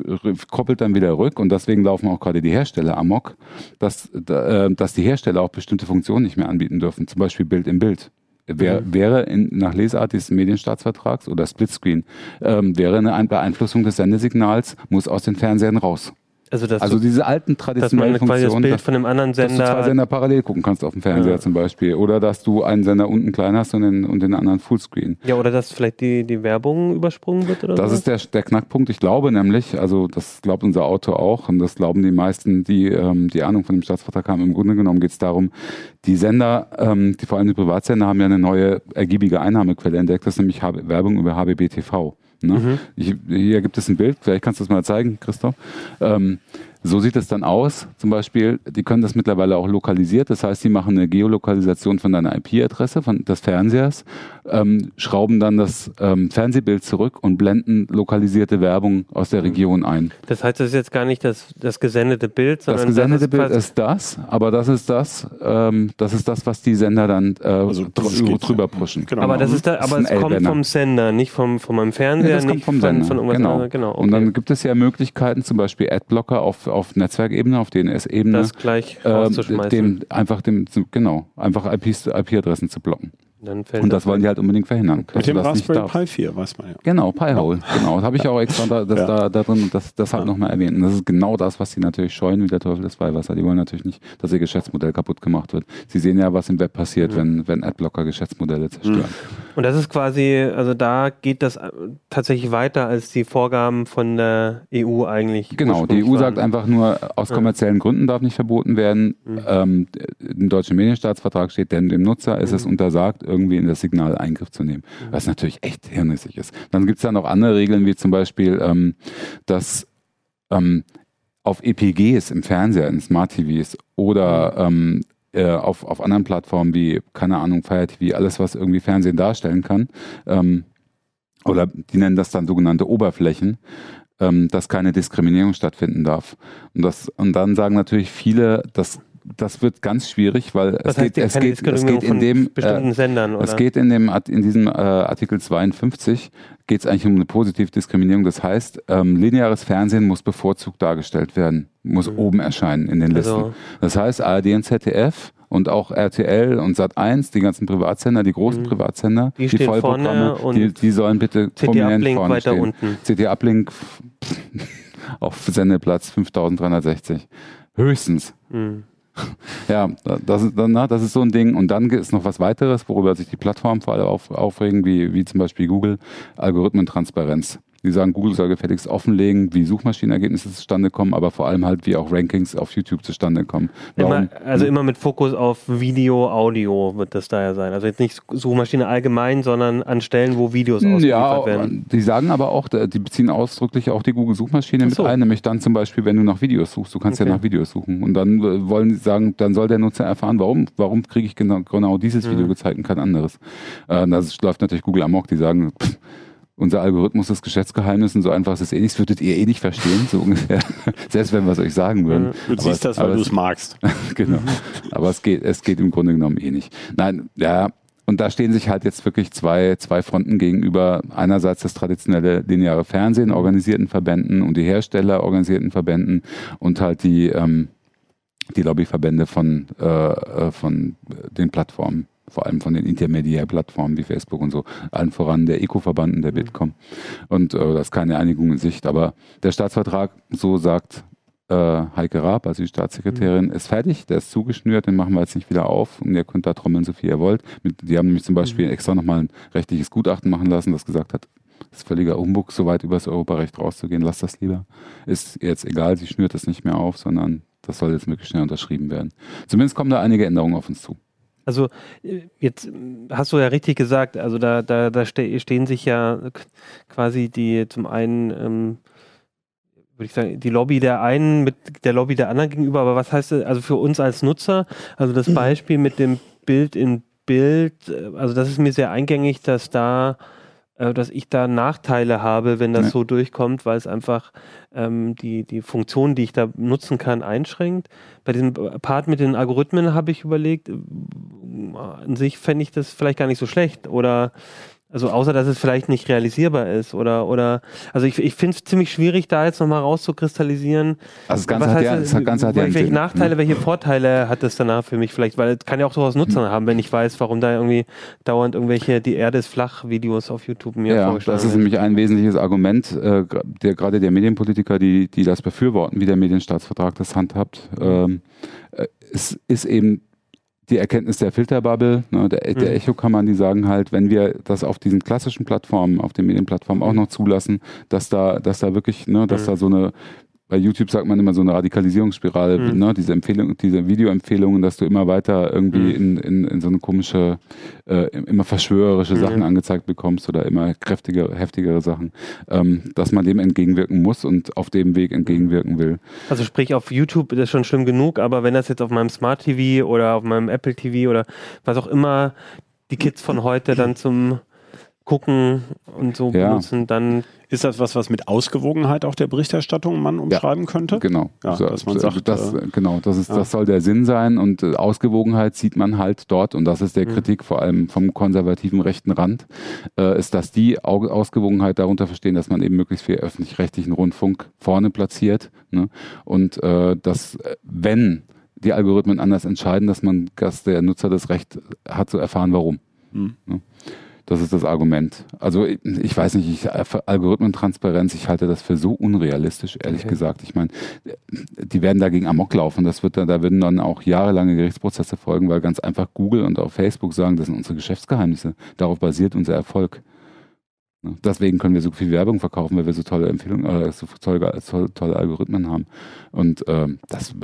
koppelt dann wieder rück und deswegen laufen auch gerade die Hersteller amok, dass, äh, dass die Hersteller auch bestimmte Funktionen nicht mehr anbieten dürfen, zum Beispiel Bild im Bild. Wär, mhm. Wäre in, nach Lesart des Medienstaatsvertrags oder Splitscreen, ähm, wäre eine Beeinflussung des Sendesignals, muss aus den Fernsehern raus. Also, also diese alten traditionellen Funktionen, das Bild von einem anderen Sender, dass du zwei Sender parallel gucken kannst auf dem Fernseher ja. zum Beispiel, oder dass du einen Sender unten klein hast und den, und den anderen Fullscreen. Ja, oder dass vielleicht die, die Werbung übersprungen wird oder Das so? ist der, der Knackpunkt. Ich glaube nämlich, also das glaubt unser Autor auch und das glauben die meisten, die ähm, die Ahnung von dem Staatsvertrag haben. Im Grunde genommen geht es darum, die Sender, ähm, die vor allem die Privatsender, haben ja eine neue ergiebige Einnahmequelle entdeckt, das ist nämlich Werbung über HBB TV. Ne? Mhm. Hier gibt es ein Bild, vielleicht kannst du das mal zeigen, Christoph. Ähm, so sieht es dann aus. Zum Beispiel, die können das mittlerweile auch lokalisiert. Das heißt, sie machen eine Geolokalisation von deiner IP-Adresse, von des Fernsehers, ähm, schrauben dann das ähm, Fernsehbild zurück und blenden lokalisierte Werbung aus der Region ein. Das heißt, das ist jetzt gar nicht das, das gesendete Bild, sondern das gesendete das ist Bild ist das, aber das ist das, ähm, das ist das, was die Sender dann äh, also, drü drüber pushen. Genau. Aber das ist da, aber es kommt vom Sender, nicht vom, vom meinem Fernseher, das kommt vom Sender. Von, von genau. genau okay. Und dann gibt es ja Möglichkeiten, zum Beispiel Adblocker auf auf Netzwerkebene, auf DNS-Ebene, das gleich äh, dem einfach dem genau einfach IP-Adressen zu blocken und das wollen die halt unbedingt verhindern. Mit dem Raspberry Pi 4, weiß man ja. Genau, Pi-Hole, ja. genau. Das habe ich auch extra da, das, ja. da, da drin und das, das halt ja. nochmal erwähnt. Und das ist genau das, was sie natürlich scheuen, wie der Teufel des Weihwasser. Die wollen natürlich nicht, dass ihr Geschäftsmodell kaputt gemacht wird. Sie sehen ja, was im Web passiert, mhm. wenn, wenn Adblocker Geschäftsmodelle zerstören. Mhm. Und das ist quasi, also da geht das tatsächlich weiter als die Vorgaben von der EU eigentlich. Genau, die EU waren. sagt einfach nur, aus kommerziellen Gründen darf nicht verboten werden. Mhm. Ähm, Im deutschen Medienstaatsvertrag steht, denn dem Nutzer ist es mhm. untersagt, irgendwie in das Signal Eingriff zu nehmen. Mhm. Was natürlich echt hirnrissig ist. Dann gibt es ja noch andere Regeln, wie zum Beispiel, ähm, dass ähm, auf EPGs im Fernseher, in Smart TVs oder mhm. ähm, äh, auf, auf anderen Plattformen wie, keine Ahnung, Fire TV, alles, was irgendwie Fernsehen darstellen kann, ähm, oder die nennen das dann sogenannte Oberflächen, ähm, dass keine Diskriminierung stattfinden darf. Und, das, und dann sagen natürlich viele, dass das wird ganz schwierig, weil es geht, es geht, es geht in dem bestimmten äh, Sendern, oder? es geht in dem in diesem äh, Artikel 52 geht es eigentlich um eine positive Diskriminierung. Das heißt, ähm, lineares Fernsehen muss bevorzugt dargestellt werden, muss mhm. oben erscheinen in den also Listen. Also. Das heißt, ARD und ZDF und auch RTL und Sat1, die ganzen Privatsender, die großen mhm. Privatsender, die, die Vollprogramme, die, die, sollen bitte prominent vorne weiter stehen. unten. CT Uplink auf Sendeplatz 5360. Höchstens. Mhm. Ja, das ist, das ist so ein Ding. Und dann ist noch was weiteres, worüber sich die Plattformen vor allem auf, aufregen, wie, wie zum Beispiel Google, Algorithmentransparenz. Die sagen, Google soll gefälligst offenlegen, wie Suchmaschinenergebnisse zustande kommen, aber vor allem halt, wie auch Rankings auf YouTube zustande kommen. Immer, also immer mit Fokus auf Video, Audio wird das daher sein. Also jetzt nicht Suchmaschine allgemein, sondern an Stellen, wo Videos ausgeliefert ja, werden. Die sagen aber auch, die beziehen ausdrücklich auch die Google-Suchmaschine so. mit ein, nämlich dann zum Beispiel, wenn du nach Videos suchst. Du kannst okay. ja nach Videos suchen. Und dann äh, wollen sie sagen, dann soll der Nutzer erfahren, warum, warum kriege ich genau, genau dieses mhm. Video gezeigt und kein anderes. Äh, das läuft natürlich Google amok, die sagen, pff, unser Algorithmus ist Geschäftsgeheimnis und so einfach ist es eh nichts, würdet ihr eh nicht verstehen, so ungefähr. Selbst wenn wir es euch sagen würden. Du aber siehst das, weil du es magst. genau. Aber es geht, es geht im Grunde genommen eh nicht. Nein, ja, und da stehen sich halt jetzt wirklich zwei, zwei Fronten gegenüber. Einerseits das traditionelle lineare Fernsehen, organisierten Verbänden und die Hersteller, organisierten Verbänden und halt die, ähm, die Lobbyverbände von, äh, äh von den Plattformen vor allem von den Intermediärplattformen wie Facebook und so, allen voran der Eco-Verband und der mhm. Bitkom. Und äh, das ist keine Einigung in Sicht. Aber der Staatsvertrag, so sagt äh, Heike Raab, also die Staatssekretärin, mhm. ist fertig, der ist zugeschnürt, den machen wir jetzt nicht wieder auf und ihr könnt da trommeln, so viel ihr wollt. Mit, die haben nämlich zum Beispiel mhm. extra nochmal ein rechtliches Gutachten machen lassen, das gesagt hat, es ist völliger Umbug, so weit über das Europarecht rauszugehen, lasst das lieber. Ist jetzt egal, sie schnürt das nicht mehr auf, sondern das soll jetzt möglichst schnell unterschrieben werden. Zumindest kommen da einige Änderungen auf uns zu. Also äh, jetzt hast du ja richtig gesagt, also da, da, da stehen sich ja quasi die zum einen, ähm, würde ich sagen, die Lobby der einen mit der Lobby der anderen gegenüber, aber was heißt das, also für uns als Nutzer, also das Beispiel mit dem Bild in Bild, äh, also das ist mir sehr eingängig, dass da äh, dass ich da Nachteile habe, wenn das ja. so durchkommt, weil es einfach ähm, die, die Funktion, die ich da nutzen kann, einschränkt. Bei diesem Part mit den Algorithmen habe ich überlegt, äh, an sich fände ich das vielleicht gar nicht so schlecht oder also außer, dass es vielleicht nicht realisierbar ist oder, oder also ich, ich finde es ziemlich schwierig, da jetzt nochmal rauszukristallisieren. Also das Ganze, hat, ja, das Ganze hat ja Welche Sinn, Nachteile, ne? welche Vorteile hat das danach für mich vielleicht? Weil es kann ja auch durchaus Nutzen hm. haben, wenn ich weiß, warum da irgendwie dauernd irgendwelche Die Erde ist flach Videos auf YouTube mir ja, vorgeschlagen Das ist nämlich ein wesentliches Argument, äh, der, gerade der Medienpolitiker, die, die das befürworten, wie der Medienstaatsvertrag das handhabt. Ähm, äh, es ist eben die Erkenntnis der Filterbubble, ne, der, der mhm. Echokammern, die sagen halt, wenn wir das auf diesen klassischen Plattformen, auf den Medienplattformen auch noch zulassen, dass da, dass da wirklich, ne, dass mhm. da so eine bei YouTube sagt man immer so eine Radikalisierungsspirale, mhm. ne? diese Empfehlung, diese Videoempfehlungen, dass du immer weiter irgendwie mhm. in, in, in so eine komische, äh, immer verschwörerische mhm. Sachen angezeigt bekommst oder immer kräftige, heftigere Sachen, ähm, dass man dem entgegenwirken muss und auf dem Weg entgegenwirken will. Also sprich auf YouTube ist das schon schlimm genug, aber wenn das jetzt auf meinem Smart TV oder auf meinem Apple TV oder was auch immer die Kids von heute dann zum gucken und so ja. benutzen, dann ist das was, was mit Ausgewogenheit auch der Berichterstattung man umschreiben ja, könnte? Genau. Ja, dass man sagt, das, äh, genau, das, ist, ja. das soll der Sinn sein und äh, Ausgewogenheit sieht man halt dort und das ist der mhm. Kritik vor allem vom konservativen rechten Rand, äh, ist, dass die Ausgewogenheit darunter verstehen, dass man eben möglichst viel öffentlich-rechtlichen Rundfunk vorne platziert ne? und äh, dass, wenn die Algorithmen anders entscheiden, dass man, dass der Nutzer das Recht hat zu erfahren, warum. Mhm. Ne? Das ist das Argument. Also ich weiß nicht, ich, Algorithmentransparenz, ich halte das für so unrealistisch, ehrlich okay. gesagt. Ich meine, die werden dagegen amok laufen. Das wird, da würden dann auch jahrelange Gerichtsprozesse folgen, weil ganz einfach Google und auch Facebook sagen, das sind unsere Geschäftsgeheimnisse. Darauf basiert unser Erfolg. Deswegen können wir so viel Werbung verkaufen, weil wir so tolle Empfehlungen, äh, so tolle, tolle Algorithmen haben. Und ähm, das,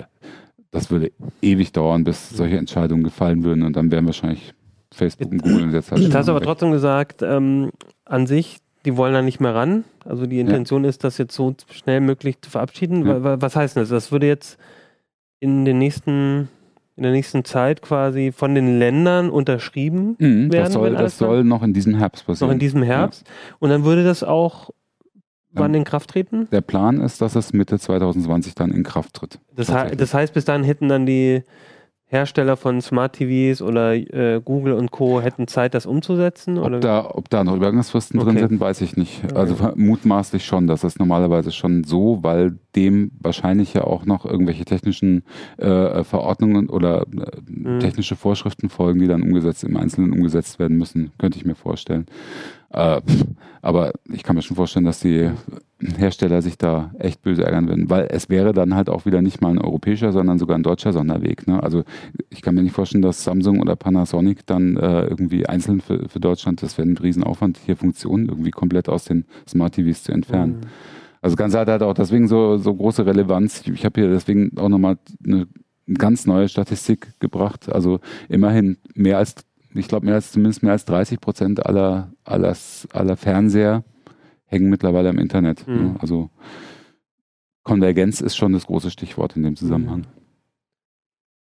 das würde ewig dauern, bis solche Entscheidungen gefallen würden. Und dann wären wahrscheinlich Facebook und Google jetzt halt. Jetzt hast du aber trotzdem gesagt, ähm, an sich, die wollen da nicht mehr ran. Also die Intention ja. ist, das jetzt so schnell möglich zu verabschieden. Ja. Was heißt das? Das würde jetzt in den nächsten in der nächsten Zeit quasi von den Ländern unterschrieben mhm, werden. Das, soll, das soll, noch in diesem Herbst passieren. Noch in diesem Herbst. Ja. Und dann würde das auch wann in Kraft treten? Der Plan ist, dass es Mitte 2020 dann in Kraft tritt. Das, he das heißt, bis dahin hätten dann die Hersteller von Smart TVs oder äh, Google und Co. hätten Zeit, das umzusetzen? Ob, oder? Da, ob da noch Übergangsfristen okay. drin sind, weiß ich nicht. Also mutmaßlich schon. Das ist normalerweise schon so, weil dem wahrscheinlich ja auch noch irgendwelche technischen äh, Verordnungen oder äh, mhm. technische Vorschriften folgen, die dann umgesetzt, im Einzelnen umgesetzt werden müssen, könnte ich mir vorstellen. Äh, aber ich kann mir schon vorstellen, dass die Hersteller sich da echt böse ärgern würden, weil es wäre dann halt auch wieder nicht mal ein europäischer, sondern sogar ein deutscher Sonderweg. Ne? Also ich kann mir nicht vorstellen, dass Samsung oder Panasonic dann äh, irgendwie einzeln für, für Deutschland, das wäre ein Riesenaufwand, hier Funktionen irgendwie komplett aus den Smart TVs zu entfernen. Mhm. Also ganz halt hat auch deswegen so, so große Relevanz. Ich, habe hier deswegen auch nochmal eine ganz neue Statistik gebracht. Also immerhin mehr als, ich glaube, mehr als zumindest mehr als 30 Prozent aller, aller, aller Fernseher hängen mittlerweile im Internet. Mhm. Also Konvergenz ist schon das große Stichwort in dem Zusammenhang.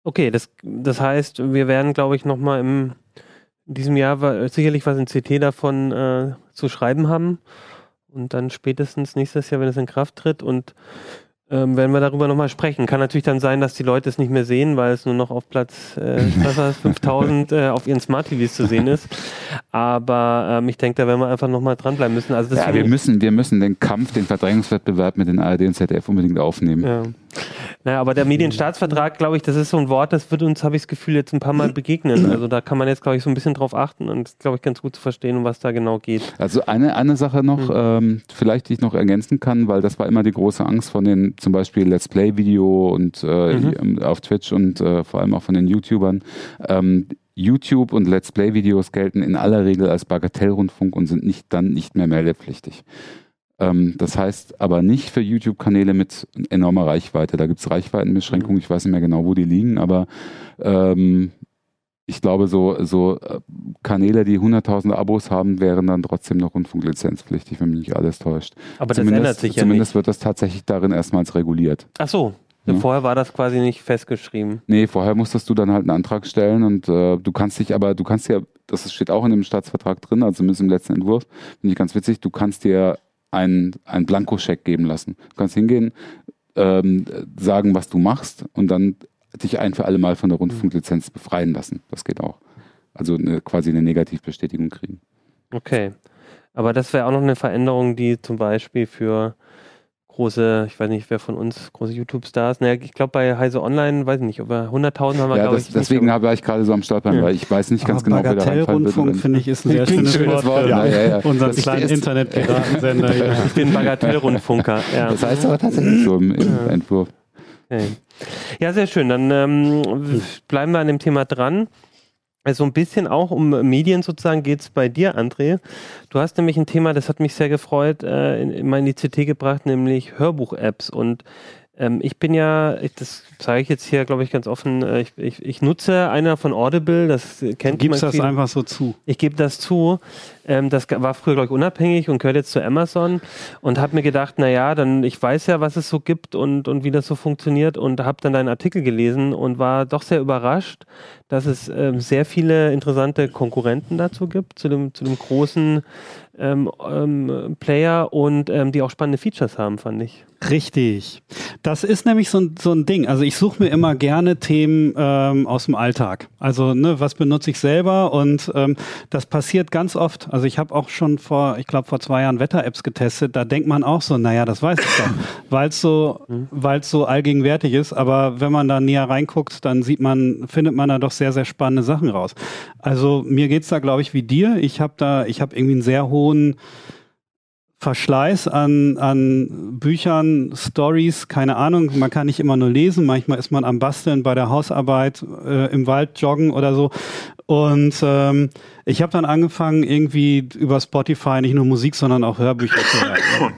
Okay, das, das heißt, wir werden, glaube ich, nochmal in diesem Jahr sicherlich was in CT davon äh, zu schreiben haben. Und dann spätestens nächstes Jahr, wenn es in Kraft tritt und ähm, werden wir darüber nochmal sprechen. Kann natürlich dann sein, dass die Leute es nicht mehr sehen, weil es nur noch auf Platz äh, 5000 äh, auf ihren Smart TVs zu sehen ist. Aber ähm, ich denke, da werden wir einfach nochmal dranbleiben müssen. Also ja, wir müssen, wir müssen den Kampf, den Verdrängungswettbewerb mit den ARD und ZDF unbedingt aufnehmen. Ja. Naja, aber der Medienstaatsvertrag, glaube ich, das ist so ein Wort, das wird uns, habe ich das Gefühl, jetzt ein paar Mal begegnen. Also da kann man jetzt, glaube ich, so ein bisschen drauf achten und glaube ich, ganz gut zu verstehen, um was da genau geht. Also eine, eine Sache noch, mhm. ähm, vielleicht die ich noch ergänzen kann, weil das war immer die große Angst von den zum Beispiel Let's Play-Video und äh, mhm. auf Twitch und äh, vor allem auch von den YouTubern. Ähm, YouTube und Let's Play-Videos gelten in aller Regel als Bagatellrundfunk und sind nicht dann nicht mehr meldepflichtig. Ähm, das heißt aber nicht für YouTube-Kanäle mit enormer Reichweite. Da gibt es Reichweitenbeschränkungen, ich weiß nicht mehr genau, wo die liegen, aber ähm, ich glaube, so, so äh, Kanäle, die 100.000 Abos haben, wären dann trotzdem noch rundfunklizenzpflichtig, wenn mich nicht alles täuscht. Aber zumindest, das ändert sich ja Zumindest nicht. wird das tatsächlich darin erstmals reguliert. Ach so. Ja. Vorher war das quasi nicht festgeschrieben. Nee, vorher musstest du dann halt einen Antrag stellen und äh, du kannst dich aber, du kannst ja, das steht auch in dem Staatsvertrag drin, also zumindest im letzten Entwurf, finde ich ganz witzig, du kannst dir einen, einen Blankoscheck geben lassen. Du kannst hingehen, ähm, sagen, was du machst und dann dich ein für alle Mal von der Rundfunklizenz befreien lassen. Das geht auch. Also eine, quasi eine Negativbestätigung kriegen. Okay. Aber das wäre auch noch eine Veränderung, die zum Beispiel für große, ich weiß nicht, wer von uns, große YouTube-Stars, naja, ich glaube bei Heise Online, weiß ich nicht, über 100.000 haben wir, ja, glaube ich. Deswegen war ich gerade so am Stolpern, ja. weil ich weiß nicht ganz Aber genau, wer da Rundfunk finde ich ist ein sehr schönes, schönes Wort. Ja, ja, ja. Unser kleinen Internetpiratensender. ja. Ich bin Bagatellrundfunker. Ja. Das heißt aber tatsächlich so im, im Entwurf. Okay. Ja, sehr schön. Dann ähm, bleiben wir an dem Thema dran. Also ein bisschen auch um Medien sozusagen geht es bei dir, André. Du hast nämlich ein Thema, das hat mich sehr gefreut, äh, in, in meine CT gebracht, nämlich Hörbuch-Apps. Und ähm, ich bin ja, ich, das zeige ich jetzt hier, glaube ich, ganz offen. Äh, ich, ich, ich, nutze einer von Audible, das kennt du gibst das viel. einfach so zu. Ich gebe das zu. Ähm, das war früher, glaube ich, unabhängig und gehört jetzt zu Amazon und habe mir gedacht, naja, dann ich weiß ja, was es so gibt und, und wie das so funktioniert und habe dann deinen Artikel gelesen und war doch sehr überrascht, dass es ähm, sehr viele interessante Konkurrenten dazu gibt, zu dem, zu dem großen ähm, ähm, Player und ähm, die auch spannende Features haben, fand ich. Richtig. Das ist nämlich so ein, so ein Ding. Also ich suche mir immer gerne Themen ähm, aus dem Alltag. Also ne, was benutze ich selber und ähm, das passiert ganz oft. Also ich habe auch schon vor, ich glaube vor zwei Jahren Wetter-Apps getestet. Da denkt man auch so, naja, das weiß ich doch, weil es so, weil es so allgegenwärtig ist. Aber wenn man da näher reinguckt, dann sieht man, findet man da doch sehr, sehr spannende Sachen raus. Also mir geht's da, glaube ich, wie dir. Ich habe da, ich habe irgendwie einen sehr hohen Verschleiß an, an Büchern, Stories, keine Ahnung. Man kann nicht immer nur lesen. Manchmal ist man am Basteln bei der Hausarbeit, äh, im Wald joggen oder so. Und ähm, ich habe dann angefangen, irgendwie über Spotify nicht nur Musik, sondern auch Hörbücher zu hören.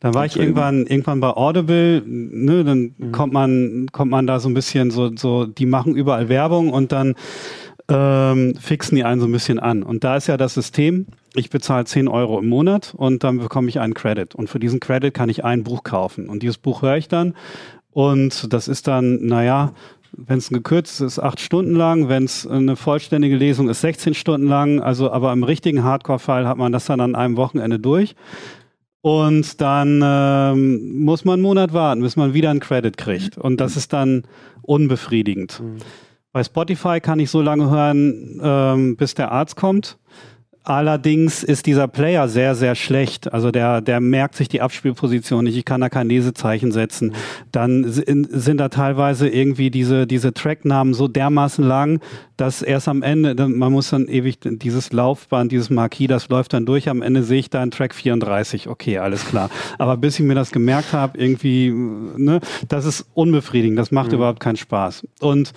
Dann war ich irgendwann, irgendwann bei Audible, ne, dann mhm. kommt man, kommt man da so ein bisschen so, so, die machen überall Werbung und dann ähm, fixen die einen so ein bisschen an. Und da ist ja das System, ich bezahle 10 Euro im Monat und dann bekomme ich einen Credit. Und für diesen Credit kann ich ein Buch kaufen. Und dieses Buch höre ich dann. Und das ist dann, naja, wenn es ein gekürztes ist, acht Stunden lang, wenn es eine vollständige Lesung ist, 16 Stunden lang. Also, aber im richtigen Hardcore-Fall hat man das dann an einem Wochenende durch. Und dann ähm, muss man einen Monat warten, bis man wieder einen Credit kriegt. Und das ist dann unbefriedigend. Mhm. Bei Spotify kann ich so lange hören, ähm, bis der Arzt kommt. Allerdings ist dieser Player sehr, sehr schlecht. Also der, der merkt sich die Abspielposition nicht. Ich kann da kein Lesezeichen setzen. Dann sind da teilweise irgendwie diese, diese Tracknamen so dermaßen lang, dass erst am Ende, man muss dann ewig dieses Laufband, dieses Marquis, das läuft dann durch. Am Ende sehe ich da einen Track 34. Okay, alles klar. Aber bis ich mir das gemerkt habe, irgendwie, ne, das ist unbefriedigend. Das macht mhm. überhaupt keinen Spaß. Und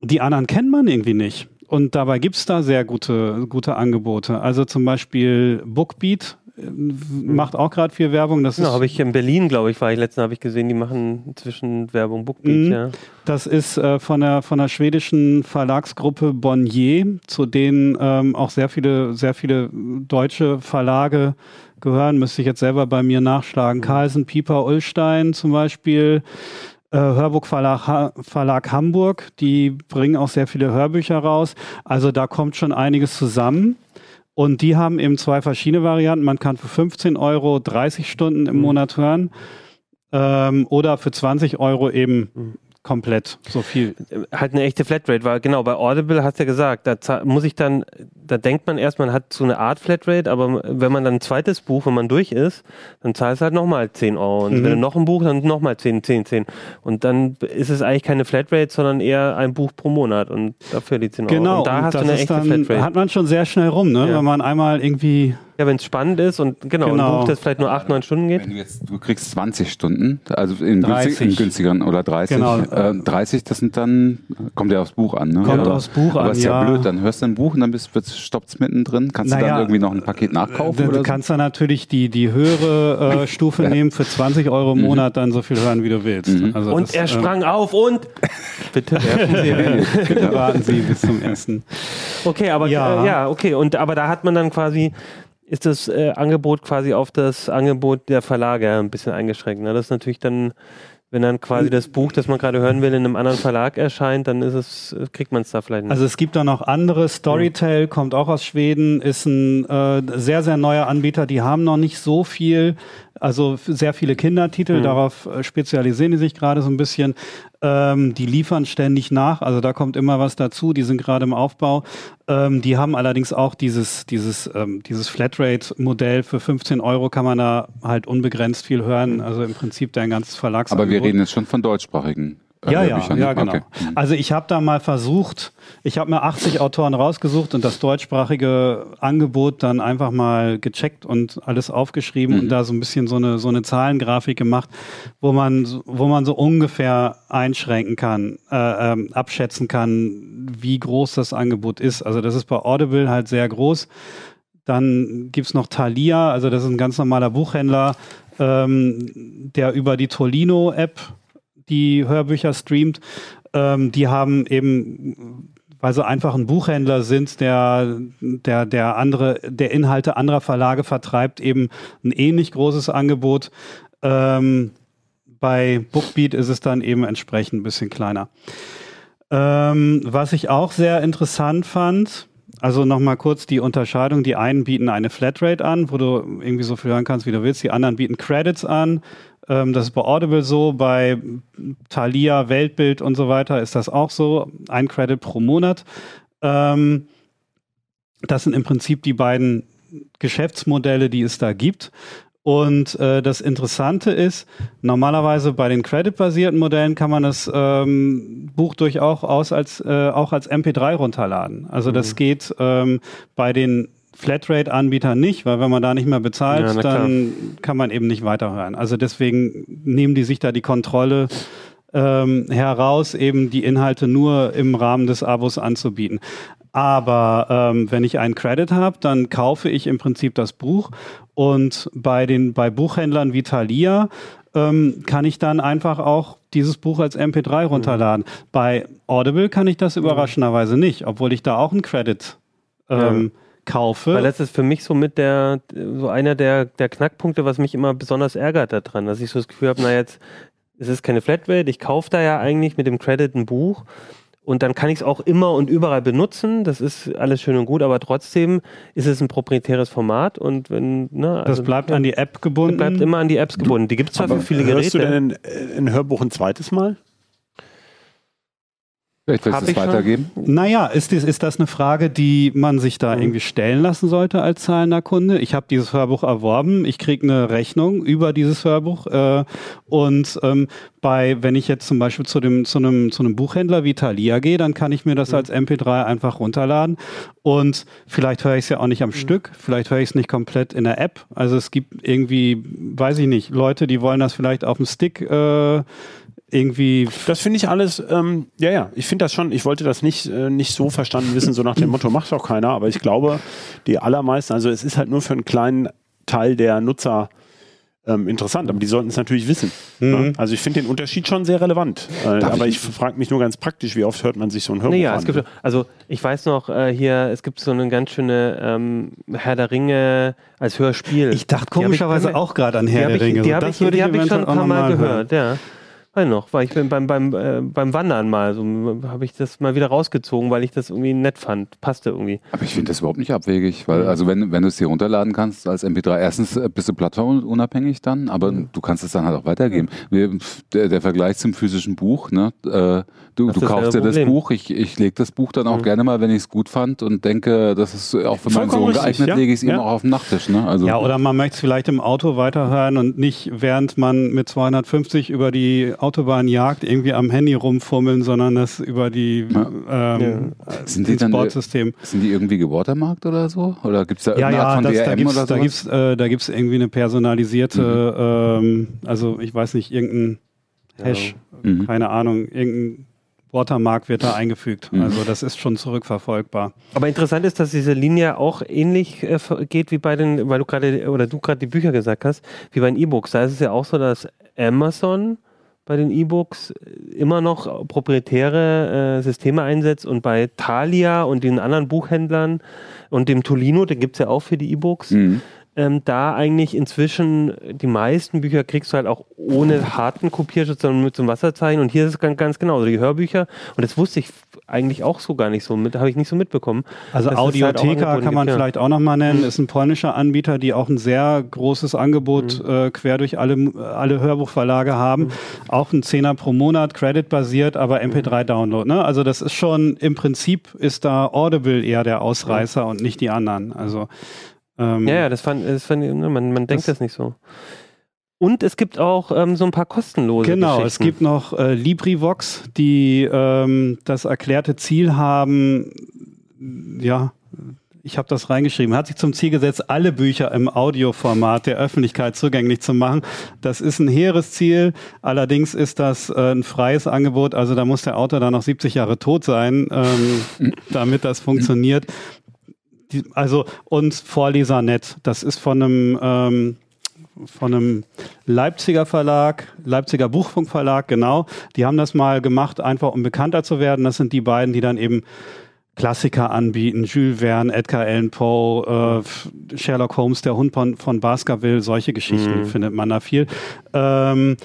die anderen kennt man irgendwie nicht. Und dabei gibt's da sehr gute, gute Angebote. Also zum Beispiel Bookbeat äh, macht auch gerade viel Werbung. Das genau, habe ich in Berlin, glaube ich, war ich letztens, habe ich gesehen, die machen inzwischen Werbung Bookbeat, mhm. ja. Das ist äh, von, der, von der schwedischen Verlagsgruppe Bonnier, zu denen ähm, auch sehr viele, sehr viele deutsche Verlage gehören. Müsste ich jetzt selber bei mir nachschlagen. Mhm. Carlsen, Pieper, Ullstein zum Beispiel. Äh, Hörbuchverlag Verlag Hamburg, die bringen auch sehr viele Hörbücher raus. Also da kommt schon einiges zusammen. Und die haben eben zwei verschiedene Varianten. Man kann für 15 Euro 30 Stunden im mhm. Monat hören ähm, oder für 20 Euro eben mhm komplett so viel. Halt eine echte Flatrate, weil genau, bei Audible hast du ja gesagt, da muss ich dann, da denkt man erst, man hat so eine Art Flatrate, aber wenn man dann ein zweites Buch, wenn man durch ist, dann zahlst du halt nochmal 10 Euro. Und mhm. wenn du noch ein Buch, dann nochmal 10, 10, 10. Und dann ist es eigentlich keine Flatrate, sondern eher ein Buch pro Monat und dafür die 10 Euro. Genau, und da und hast du eine echte dann, Flatrate. Hat man schon sehr schnell rum, ne? Ja. Wenn man einmal irgendwie ja, wenn es spannend ist und genau, genau, ein Buch, das vielleicht nur 8, 9 Stunden geht. Wenn du jetzt, du kriegst 20 Stunden, also in, günstig, in günstigeren oder 30. Genau. Äh, 30, das sind dann, kommt ja aufs Buch an, ne? Kommt ja. aufs Buch Aber an, ist ja, ja blöd, dann hörst du ein Buch und dann stoppt es mittendrin. Kannst naja, du dann irgendwie noch ein Paket nachkaufen? Du, du kannst dann natürlich die, die höhere äh, Stufe ja. nehmen, für 20 Euro im mhm. Monat dann so viel hören, wie du willst. Mhm. Also und das, er äh, sprang auf und bitte werfen Sie, bitte warten Sie bis zum ersten. Okay, aber ja. Äh, ja, okay. Und aber da hat man dann quasi ist das äh, Angebot quasi auf das Angebot der Verlage ein bisschen eingeschränkt. Ne? Das ist natürlich dann, wenn dann quasi das Buch, das man gerade hören will, in einem anderen Verlag erscheint, dann ist es, kriegt man es da vielleicht nicht. Also es gibt da noch andere. Storytel mhm. kommt auch aus Schweden, ist ein äh, sehr, sehr neuer Anbieter. Die haben noch nicht so viel also sehr viele Kindertitel, mhm. darauf äh, spezialisieren die sich gerade so ein bisschen. Ähm, die liefern ständig nach, also da kommt immer was dazu, die sind gerade im Aufbau. Ähm, die haben allerdings auch dieses, dieses, ähm, dieses Flatrate-Modell für 15 Euro kann man da halt unbegrenzt viel hören, mhm. also im Prinzip dein ganzes Verlagsangebot. Aber wir reden jetzt schon von deutschsprachigen ja, ja, ja, genau. Okay. Mhm. Also ich habe da mal versucht, ich habe mir 80 Autoren rausgesucht und das deutschsprachige Angebot dann einfach mal gecheckt und alles aufgeschrieben mhm. und da so ein bisschen so eine so eine Zahlengrafik gemacht, wo man wo man so ungefähr einschränken kann, äh, ähm, abschätzen kann, wie groß das Angebot ist. Also das ist bei Audible halt sehr groß. Dann gibt's noch Thalia, also das ist ein ganz normaler Buchhändler, ähm, der über die Tolino-App die Hörbücher streamt, ähm, die haben eben weil sie einfach ein Buchhändler sind, der, der, der andere, der Inhalte anderer Verlage vertreibt, eben ein ähnlich großes Angebot. Ähm, bei Bookbeat ist es dann eben entsprechend ein bisschen kleiner. Ähm, was ich auch sehr interessant fand, also nochmal kurz die Unterscheidung. Die einen bieten eine Flatrate an, wo du irgendwie so viel hören kannst, wie du willst. Die anderen bieten Credits an. Ähm, das ist bei Audible so, bei Thalia, Weltbild und so weiter ist das auch so. Ein Credit pro Monat. Ähm, das sind im Prinzip die beiden Geschäftsmodelle, die es da gibt. Und äh, das Interessante ist, normalerweise bei den Credit-basierten Modellen kann man das ähm, Buch durchaus als, äh, auch als MP3 runterladen. Also das mhm. geht ähm, bei den Flatrate-Anbieter nicht, weil wenn man da nicht mehr bezahlt, ja, dann kann man eben nicht weiterhören. Also deswegen nehmen die sich da die Kontrolle ähm, heraus, eben die Inhalte nur im Rahmen des Abos anzubieten. Aber ähm, wenn ich einen Credit habe, dann kaufe ich im Prinzip das Buch und bei den bei Buchhändlern wie Thalia ähm, kann ich dann einfach auch dieses Buch als MP3 runterladen. Mhm. Bei Audible kann ich das überraschenderweise nicht, obwohl ich da auch einen Credit ähm, ja kaufe. Weil das ist für mich so mit der, so einer der, der Knackpunkte, was mich immer besonders ärgert daran, dass ich so das Gefühl habe, na jetzt, es ist keine Flatrate, ich kaufe da ja eigentlich mit dem Credit ein Buch und dann kann ich es auch immer und überall benutzen. Das ist alles schön und gut, aber trotzdem ist es ein proprietäres Format und wenn, ne, also, Das bleibt ja, an die App gebunden. Das bleibt immer an die Apps gebunden. Die gibt es zwar für viele Geräte. Hörst du denn ein, ein Hörbuch ein zweites Mal? Vielleicht willst du es weitergeben? Schon? Naja, ist, das, ist das eine Frage, die man sich da mhm. irgendwie stellen lassen sollte als zahlender Kunde? Ich habe dieses Hörbuch erworben, ich kriege eine Rechnung über dieses Hörbuch äh, und ähm, bei, wenn ich jetzt zum Beispiel zu, dem, zu, einem, zu einem Buchhändler wie Thalia gehe, dann kann ich mir das mhm. als MP3 einfach runterladen und vielleicht höre ich es ja auch nicht am mhm. Stück, vielleicht höre ich es nicht komplett in der App. Also es gibt irgendwie, weiß ich nicht, Leute, die wollen das vielleicht auf dem Stick äh, irgendwie. Das finde ich alles, ähm, ja, ja, ich finde das schon, ich wollte das nicht, äh, nicht so verstanden wissen, so nach dem Motto, macht doch keiner, aber ich glaube, die allermeisten, also es ist halt nur für einen kleinen Teil der Nutzer ähm, interessant, aber die sollten es natürlich wissen. Mhm. Ja? Also ich finde den Unterschied schon sehr relevant. Äh, aber ich, ich frage mich nur ganz praktisch, wie oft hört man sich so ein Hörbuch nee, ja, an? Es gibt, also ich weiß noch, äh, hier, es gibt so eine ganz schöne ähm, Herr der Ringe als Hörspiel. Ich dachte komischerweise ich, auch gerade an Herr der Ringe. Die habe ich, hab ich schon ein paar Mal gehört, ja. Weiß noch, weil ich bin beim, beim, äh, beim Wandern mal, so habe ich das mal wieder rausgezogen, weil ich das irgendwie nett fand. Passte irgendwie. Aber ich finde das überhaupt nicht abwegig, weil, also wenn, wenn du es dir runterladen kannst als MP3, erstens äh, bist du plattformunabhängig dann, aber mhm. du kannst es dann halt auch weitergeben. Mhm. Der, der, Vergleich zum physischen Buch, ne? Äh, du, du kaufst dir das Buch, ich, ich lege das Buch dann auch mhm. gerne mal, wenn ich es gut fand und denke, das ist auch für meinen Sohn geeignet, ja? lege ich es ja. ihm auch auf den Nachttisch. Ne? Also ja, oder man möchte es vielleicht im Auto weiterhören und nicht während man mit 250 über die Autobahn jagt, irgendwie am Handy rumfummeln, sondern das über die ja. ähm, ja. sind die dann, Sportsystem. Sind die irgendwie gewatermarkt oder so? Oder gibt es da irgendeine ja, ja, Art von das, DRM da gibt's, oder so? Da gibt es äh, da gibt's irgendwie eine personalisierte, mhm. ähm, also ich weiß nicht, irgendein Hash, mhm. keine Ahnung, irgendein Watermark wird da eingefügt. Mhm. Also das ist schon zurückverfolgbar. Aber interessant ist, dass diese Linie auch ähnlich äh, geht wie bei den, weil du gerade oder du gerade die Bücher gesagt hast, wie bei den E-Books. Da ist es ja auch so, dass Amazon bei den E-Books immer noch proprietäre äh, Systeme einsetzt und bei Thalia und den anderen Buchhändlern und dem Tolino, den gibt es ja auch für die E-Books, mhm ähm, da eigentlich inzwischen die meisten Bücher kriegst du halt auch ohne harten Kopierschutz, sondern mit so einem Wasserzeichen. Und hier ist es ganz, ganz genau. Also die Hörbücher, und das wusste ich eigentlich auch so gar nicht so mit, habe ich nicht so mitbekommen. Also Audiotheka halt kann man gibt, vielleicht auch nochmal nennen, ist ein polnischer Anbieter, die auch ein sehr großes Angebot mhm. äh, quer durch alle, alle Hörbuchverlage haben. Mhm. Auch ein Zehner pro Monat, Credit-basiert, aber MP3-Download. Ne? Also das ist schon, im Prinzip ist da Audible eher der Ausreißer mhm. und nicht die anderen. Also ähm, ja, ja, das fand, das fand ne, man, man denkt das, das nicht so. Und es gibt auch ähm, so ein paar kostenlose Genau, es gibt noch äh, LibriVox, die ähm, das erklärte Ziel haben, ja, ich habe das reingeschrieben, hat sich zum Ziel gesetzt, alle Bücher im Audioformat der Öffentlichkeit zugänglich zu machen. Das ist ein hehres Ziel. Allerdings ist das äh, ein freies Angebot. Also da muss der Autor dann noch 70 Jahre tot sein, ähm, damit das funktioniert die, also und Vorlesernet, das ist von einem ähm, von einem Leipziger Verlag, Leipziger Buchfunkverlag, genau. Die haben das mal gemacht, einfach um bekannter zu werden. Das sind die beiden, die dann eben Klassiker anbieten, Jules Verne, Edgar Allan Poe, äh, Sherlock Holmes, der Hund von, von Baskerville, solche Geschichten mhm. findet man da viel. Ähm,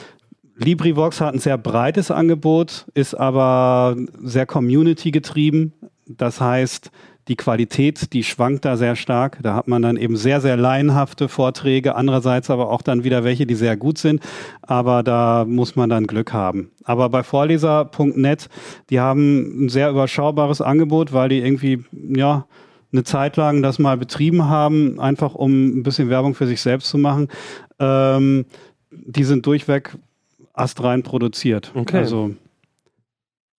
LibriVox hat ein sehr breites Angebot, ist aber sehr community getrieben. Das heißt, die Qualität, die schwankt da sehr stark. Da hat man dann eben sehr, sehr laienhafte Vorträge, andererseits aber auch dann wieder welche, die sehr gut sind. Aber da muss man dann Glück haben. Aber bei Vorleser.net, die haben ein sehr überschaubares Angebot, weil die irgendwie, ja, eine Zeit lang das mal betrieben haben, einfach um ein bisschen Werbung für sich selbst zu machen. Ähm, die sind durchweg astrein produziert. Okay. Also,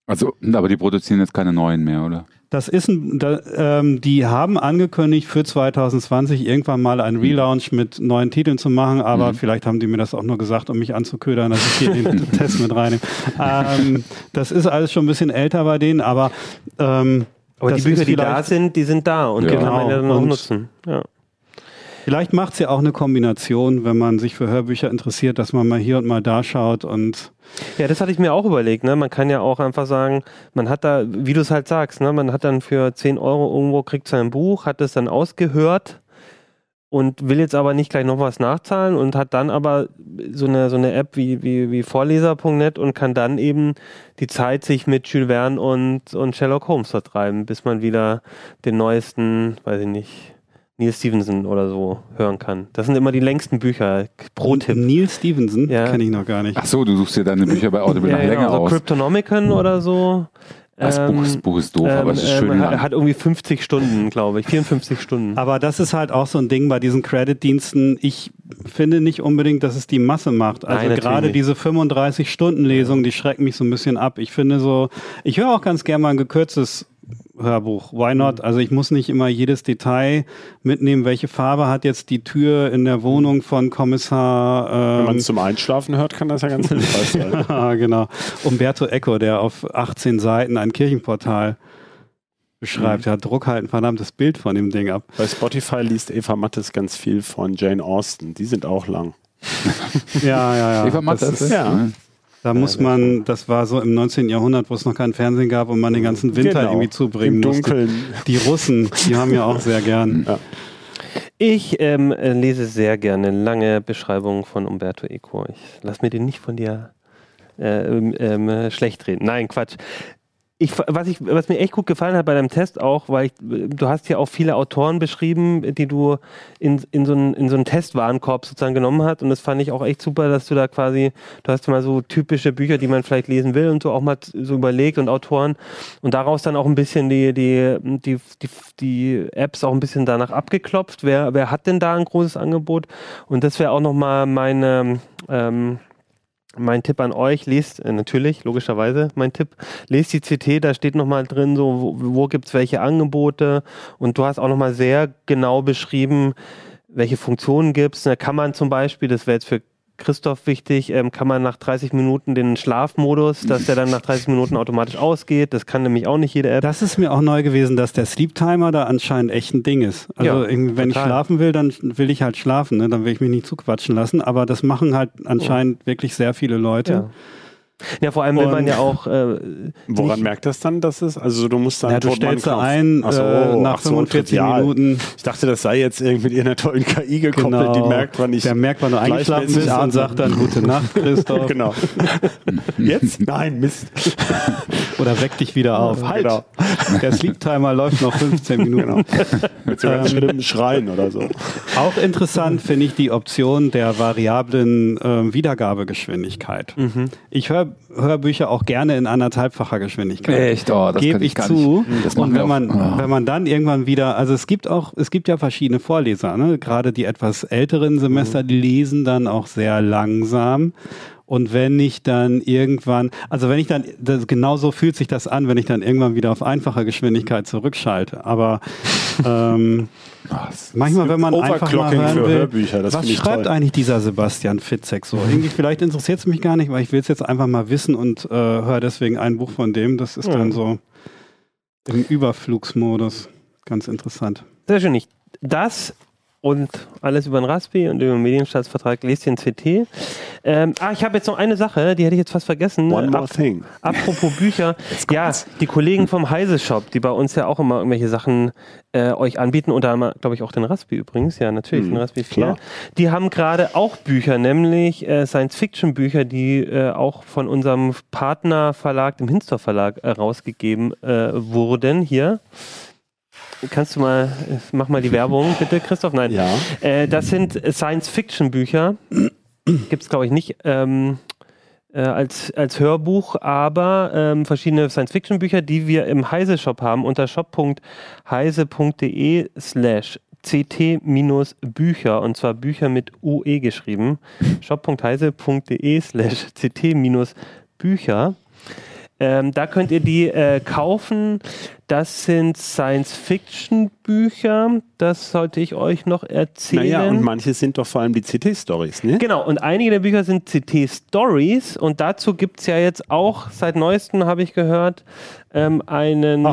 also, aber die produzieren jetzt keine neuen mehr, oder? Das ist ein, da, ähm, die haben angekündigt, für 2020 irgendwann mal einen Relaunch mit neuen Titeln zu machen, aber mhm. vielleicht haben die mir das auch nur gesagt, um mich anzuködern, dass ich hier den Test mit reinnehme. Ähm, das ist alles schon ein bisschen älter bei denen, aber ähm, aber die Bücher, die da sind, die sind da und ja. genau. kann man ja dann auch nutzen. Ja. Vielleicht macht es ja auch eine Kombination, wenn man sich für Hörbücher interessiert, dass man mal hier und mal da schaut und ja, das hatte ich mir auch überlegt. Ne? Man kann ja auch einfach sagen, man hat da, wie du es halt sagst, ne? man hat dann für 10 Euro irgendwo, kriegt sein Buch, hat es dann ausgehört und will jetzt aber nicht gleich noch was nachzahlen und hat dann aber so eine, so eine App wie, wie, wie Vorleser.net und kann dann eben die Zeit sich mit Jules Verne und, und Sherlock Holmes vertreiben, bis man wieder den neuesten, weiß ich nicht, Neil Stevenson oder so hören kann. Das sind immer die längsten Bücher. Pro Tipp. Neil Stevenson? Ja. Kenne ich noch gar nicht. Ach so, du suchst dir deine Bücher bei Audible ja, noch länger genau, so aus. Cryptonomicon oder so. Das Buch, das Buch ist doof, ähm, aber es ist schön ähm, lang. Hat irgendwie 50 Stunden, glaube ich, 54 Stunden. Aber das ist halt auch so ein Ding bei diesen Credit-Diensten. Ich finde nicht unbedingt, dass es die Masse macht. Also Nein, gerade nicht. diese 35-Stunden-Lesung, die schrecken mich so ein bisschen ab. Ich finde so, ich höre auch ganz gerne mal ein gekürztes Hörbuch. Why not? Also ich muss nicht immer jedes Detail mitnehmen. Welche Farbe hat jetzt die Tür in der Wohnung von Kommissar? Wenn Ähm, man es zum Einschlafen hört, kann das ja ganz hilfreich sein. Ah, genau. Umberto Eco, der auf 18 Seiten ein Kirchenportal beschreibt. Der hat Druck halt ein verdammtes Bild von dem Ding ab. Bei Spotify liest Eva Mattes ganz viel von Jane Austen. Die sind auch lang. Ja, ja, ja. Eva das, ist- ja. Da muss man, das war so im 19. Jahrhundert, wo es noch kein Fernsehen gab und man den ganzen Winter Genau. irgendwie zubringen Im musste. Dunkeln. Die Russen, die haben ja auch sehr gern. Ja. Ich ähm, äh, lese sehr gerne lange Beschreibungen von Umberto Eco. Ich lass mir den nicht von dir äh, ähm, ähm, schlecht reden. Nein, Quatsch. Ich, was, ich, was mir echt gut gefallen hat bei deinem Test auch, weil ich, du hast ja auch viele Autoren beschrieben, die du in, in, so einen, in so einen Testwarenkorb sozusagen genommen hast. Und das fand ich auch echt super, dass du da quasi, du hast mal so typische Bücher, die man vielleicht lesen will und so auch mal so überlegt und Autoren und daraus dann auch ein bisschen die, die, die, die, die Apps auch ein bisschen danach abgeklopft. Wer, wer hat denn da ein großes Angebot? Und das wäre auch nochmal meine, ähm, mein Tipp an euch, lest äh, natürlich, logischerweise mein Tipp, lest die CT, da steht nochmal drin, so wo, wo gibt es welche Angebote und du hast auch nochmal sehr genau beschrieben, welche Funktionen gibt es. Kann man zum Beispiel, das wäre jetzt für Christoph wichtig, ähm, kann man nach 30 Minuten den Schlafmodus, dass der dann nach 30 Minuten automatisch ausgeht. Das kann nämlich auch nicht jede App. Das ist mir auch neu gewesen, dass der Sleep Timer da anscheinend echt ein Ding ist. Also Ja, wenn total. ich schlafen will, dann will ich halt schlafen, ne? dann will ich mich nicht zuquatschen lassen. Aber das machen halt anscheinend wirklich sehr viele Leute. ja. Ja, vor allem will man ja auch äh, Woran nicht- merkt das dann, dass es, also du musst dann Ja, du stellst da ein, so, äh, nach ach so, 45 trivial. Minuten. Ich dachte, das sei jetzt irgendwie mit irgendeiner tollen KI gekoppelt, die merkt, wann ich der merkt, wann du eingeschlafen bist und sagt dann Gute Nacht, Christoph. Genau. Jetzt? Nein, Mist. Oder weck dich wieder auf. Halt! Genau. Der Sleep Timer läuft noch 15 Minuten. Genau. Mit so ganz schlimmem Schreien oder so. Auch interessant finde ich die Option der variablen ähm, Wiedergabegeschwindigkeit. Mhm. Ich höre Hörbücher auch gerne in anderthalbfacher Geschwindigkeit. Echt? Oh, das Gebe ich ich zu. nicht. Das macht Und wenn man, oh. wenn man dann irgendwann wieder, also es gibt auch, es gibt ja verschiedene Vorleser, ne? gerade die etwas älteren Semester, Mhm. die lesen dann auch sehr langsam. Und wenn ich dann irgendwann, also wenn ich dann, das, genauso fühlt sich das an, wenn ich dann irgendwann wieder auf einfache Geschwindigkeit zurückschalte. Aber ähm, manchmal, wenn man einfach mal hören für will, Hörbücher, das was finde ich schreibt toll. eigentlich dieser Sebastian Fitzek so? Irgendwie, vielleicht interessiert es mich gar nicht, weil ich will es jetzt einfach mal wissen und äh, höre deswegen ein Buch von dem. Das ist Ja. dann so im Überflugsmodus. Ganz interessant. Sehr schön. Ich, das und alles über den Raspi und über den Medienstaatsvertrag lest in CT. Ähm, ah, ich habe jetzt noch eine Sache, die hätte ich jetzt fast vergessen. One more Ap thing. apropos Bücher. ja, die Kollegen vom Heise Shop, die bei uns ja auch immer irgendwelche Sachen äh, euch anbieten, unter anderem, glaube ich, auch den Raspi übrigens, ja, natürlich, Hm, den Raspi 4. klar. Die haben gerade auch Bücher, nämlich äh, Science-Fiction-Bücher, die äh, auch von unserem Partnerverlag, dem Hinstor Verlag, äh, rausgegeben äh, wurden. Hier. Kannst du mal, mach mal die Werbung bitte, Christoph? Nein. Ja. Äh, das sind Science-Fiction-Bücher. Gibt es, glaube ich, nicht ähm, äh, als, als Hörbuch, aber ähm, verschiedene Science-Fiction-Bücher, die wir im Heise-Shop haben, unter shop.heise.de slash ct-bücher und zwar Bücher mit UE geschrieben. shop.heise.de slash ct-bücher. Ähm, da könnt ihr die äh, kaufen. Das sind Science-Fiction-Bücher. Das sollte ich euch noch erzählen. Naja, und manche sind doch vor allem die CT-Stories, ne? Genau, und einige der Bücher sind CT-Stories und dazu gibt es ja jetzt auch, seit neuestem habe ich gehört, ähm, einen.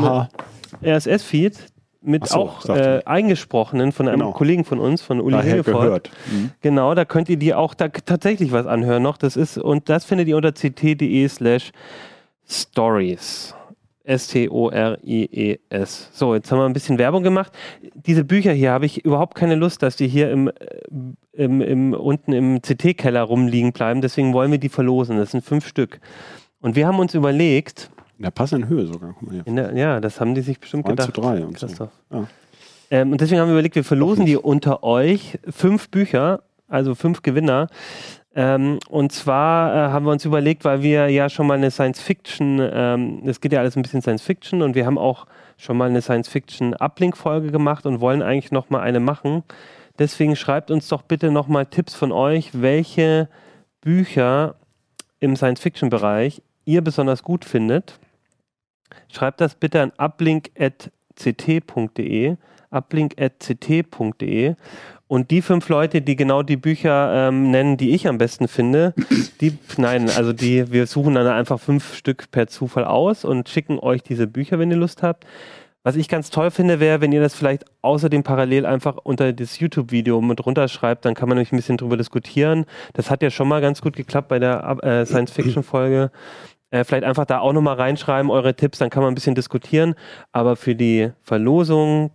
RSS-Feed mit so, auch äh, eingesprochenen von einem Genau. Kollegen von uns, von Uli Daher Hilgevold. gehört. Mhm. Genau, da könnt ihr die auch da tatsächlich was anhören noch. Das ist, und das findet ihr unter ct.de slash stories. S-T-O-R-I-E-S. So, jetzt haben wir ein bisschen Werbung gemacht. Diese Bücher hier habe ich überhaupt keine Lust, dass die hier im, äh, im, im, unten im CT-Keller rumliegen bleiben. Deswegen wollen wir die verlosen. Das sind fünf Stück. Und wir haben uns überlegt, In der passenden Höhe sogar. Guck mal hier. in der, ja, das haben die sich bestimmt 1 zu gedacht. 3 und so. Ja. Ähm, und deswegen haben wir überlegt, wir verlosen die unter euch fünf Bücher, also fünf Gewinner. Ähm, und zwar äh, haben wir uns überlegt, weil wir ja schon mal eine Science-Fiction, ähm, es geht ja alles ein bisschen Science-Fiction und wir haben auch schon mal eine Science-Fiction-Uplink-Folge gemacht und wollen eigentlich noch mal eine machen. Deswegen schreibt uns doch bitte noch mal Tipps von euch, welche Bücher im Science-Fiction-Bereich ihr besonders gut findet. Schreibt das bitte an uplink.ct.de uplink.ct.de und die fünf Leute, die genau die Bücher ähm, nennen, die ich am besten finde, die, nein, also die, wir suchen dann einfach fünf Stück per Zufall aus und schicken euch diese Bücher, wenn ihr Lust habt. Was ich ganz toll finde, wäre, wenn ihr das vielleicht außerdem parallel einfach unter das YouTube-Video mit runterschreibt, dann kann man nämlich ein bisschen drüber diskutieren. Das hat ja schon mal ganz gut geklappt bei der äh, Science-Fiction-Folge. Äh, vielleicht einfach da auch nochmal reinschreiben, eure Tipps, dann kann man ein bisschen diskutieren. Aber für die Verlosung,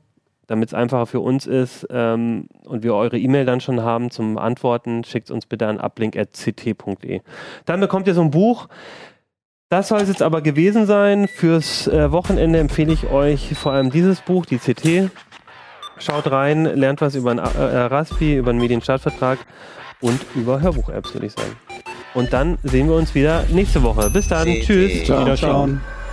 damit es einfacher für uns ist ähm, und wir eure E-Mail dann schon haben zum Antworten, schickt uns bitte an uplink.ct.de. Dann bekommt ihr so ein Buch. Das soll es jetzt aber gewesen sein. Fürs äh, Wochenende empfehle ich euch vor allem dieses Buch, die CT. Schaut rein, lernt was über einen äh, Raspi, über einen Medienstartvertrag und über Hörbuch-Apps, würde ich sagen. Und dann sehen wir uns wieder nächste Woche. Bis dann. CT. Tschüss. Ciao. Wiederschauen. Ciao.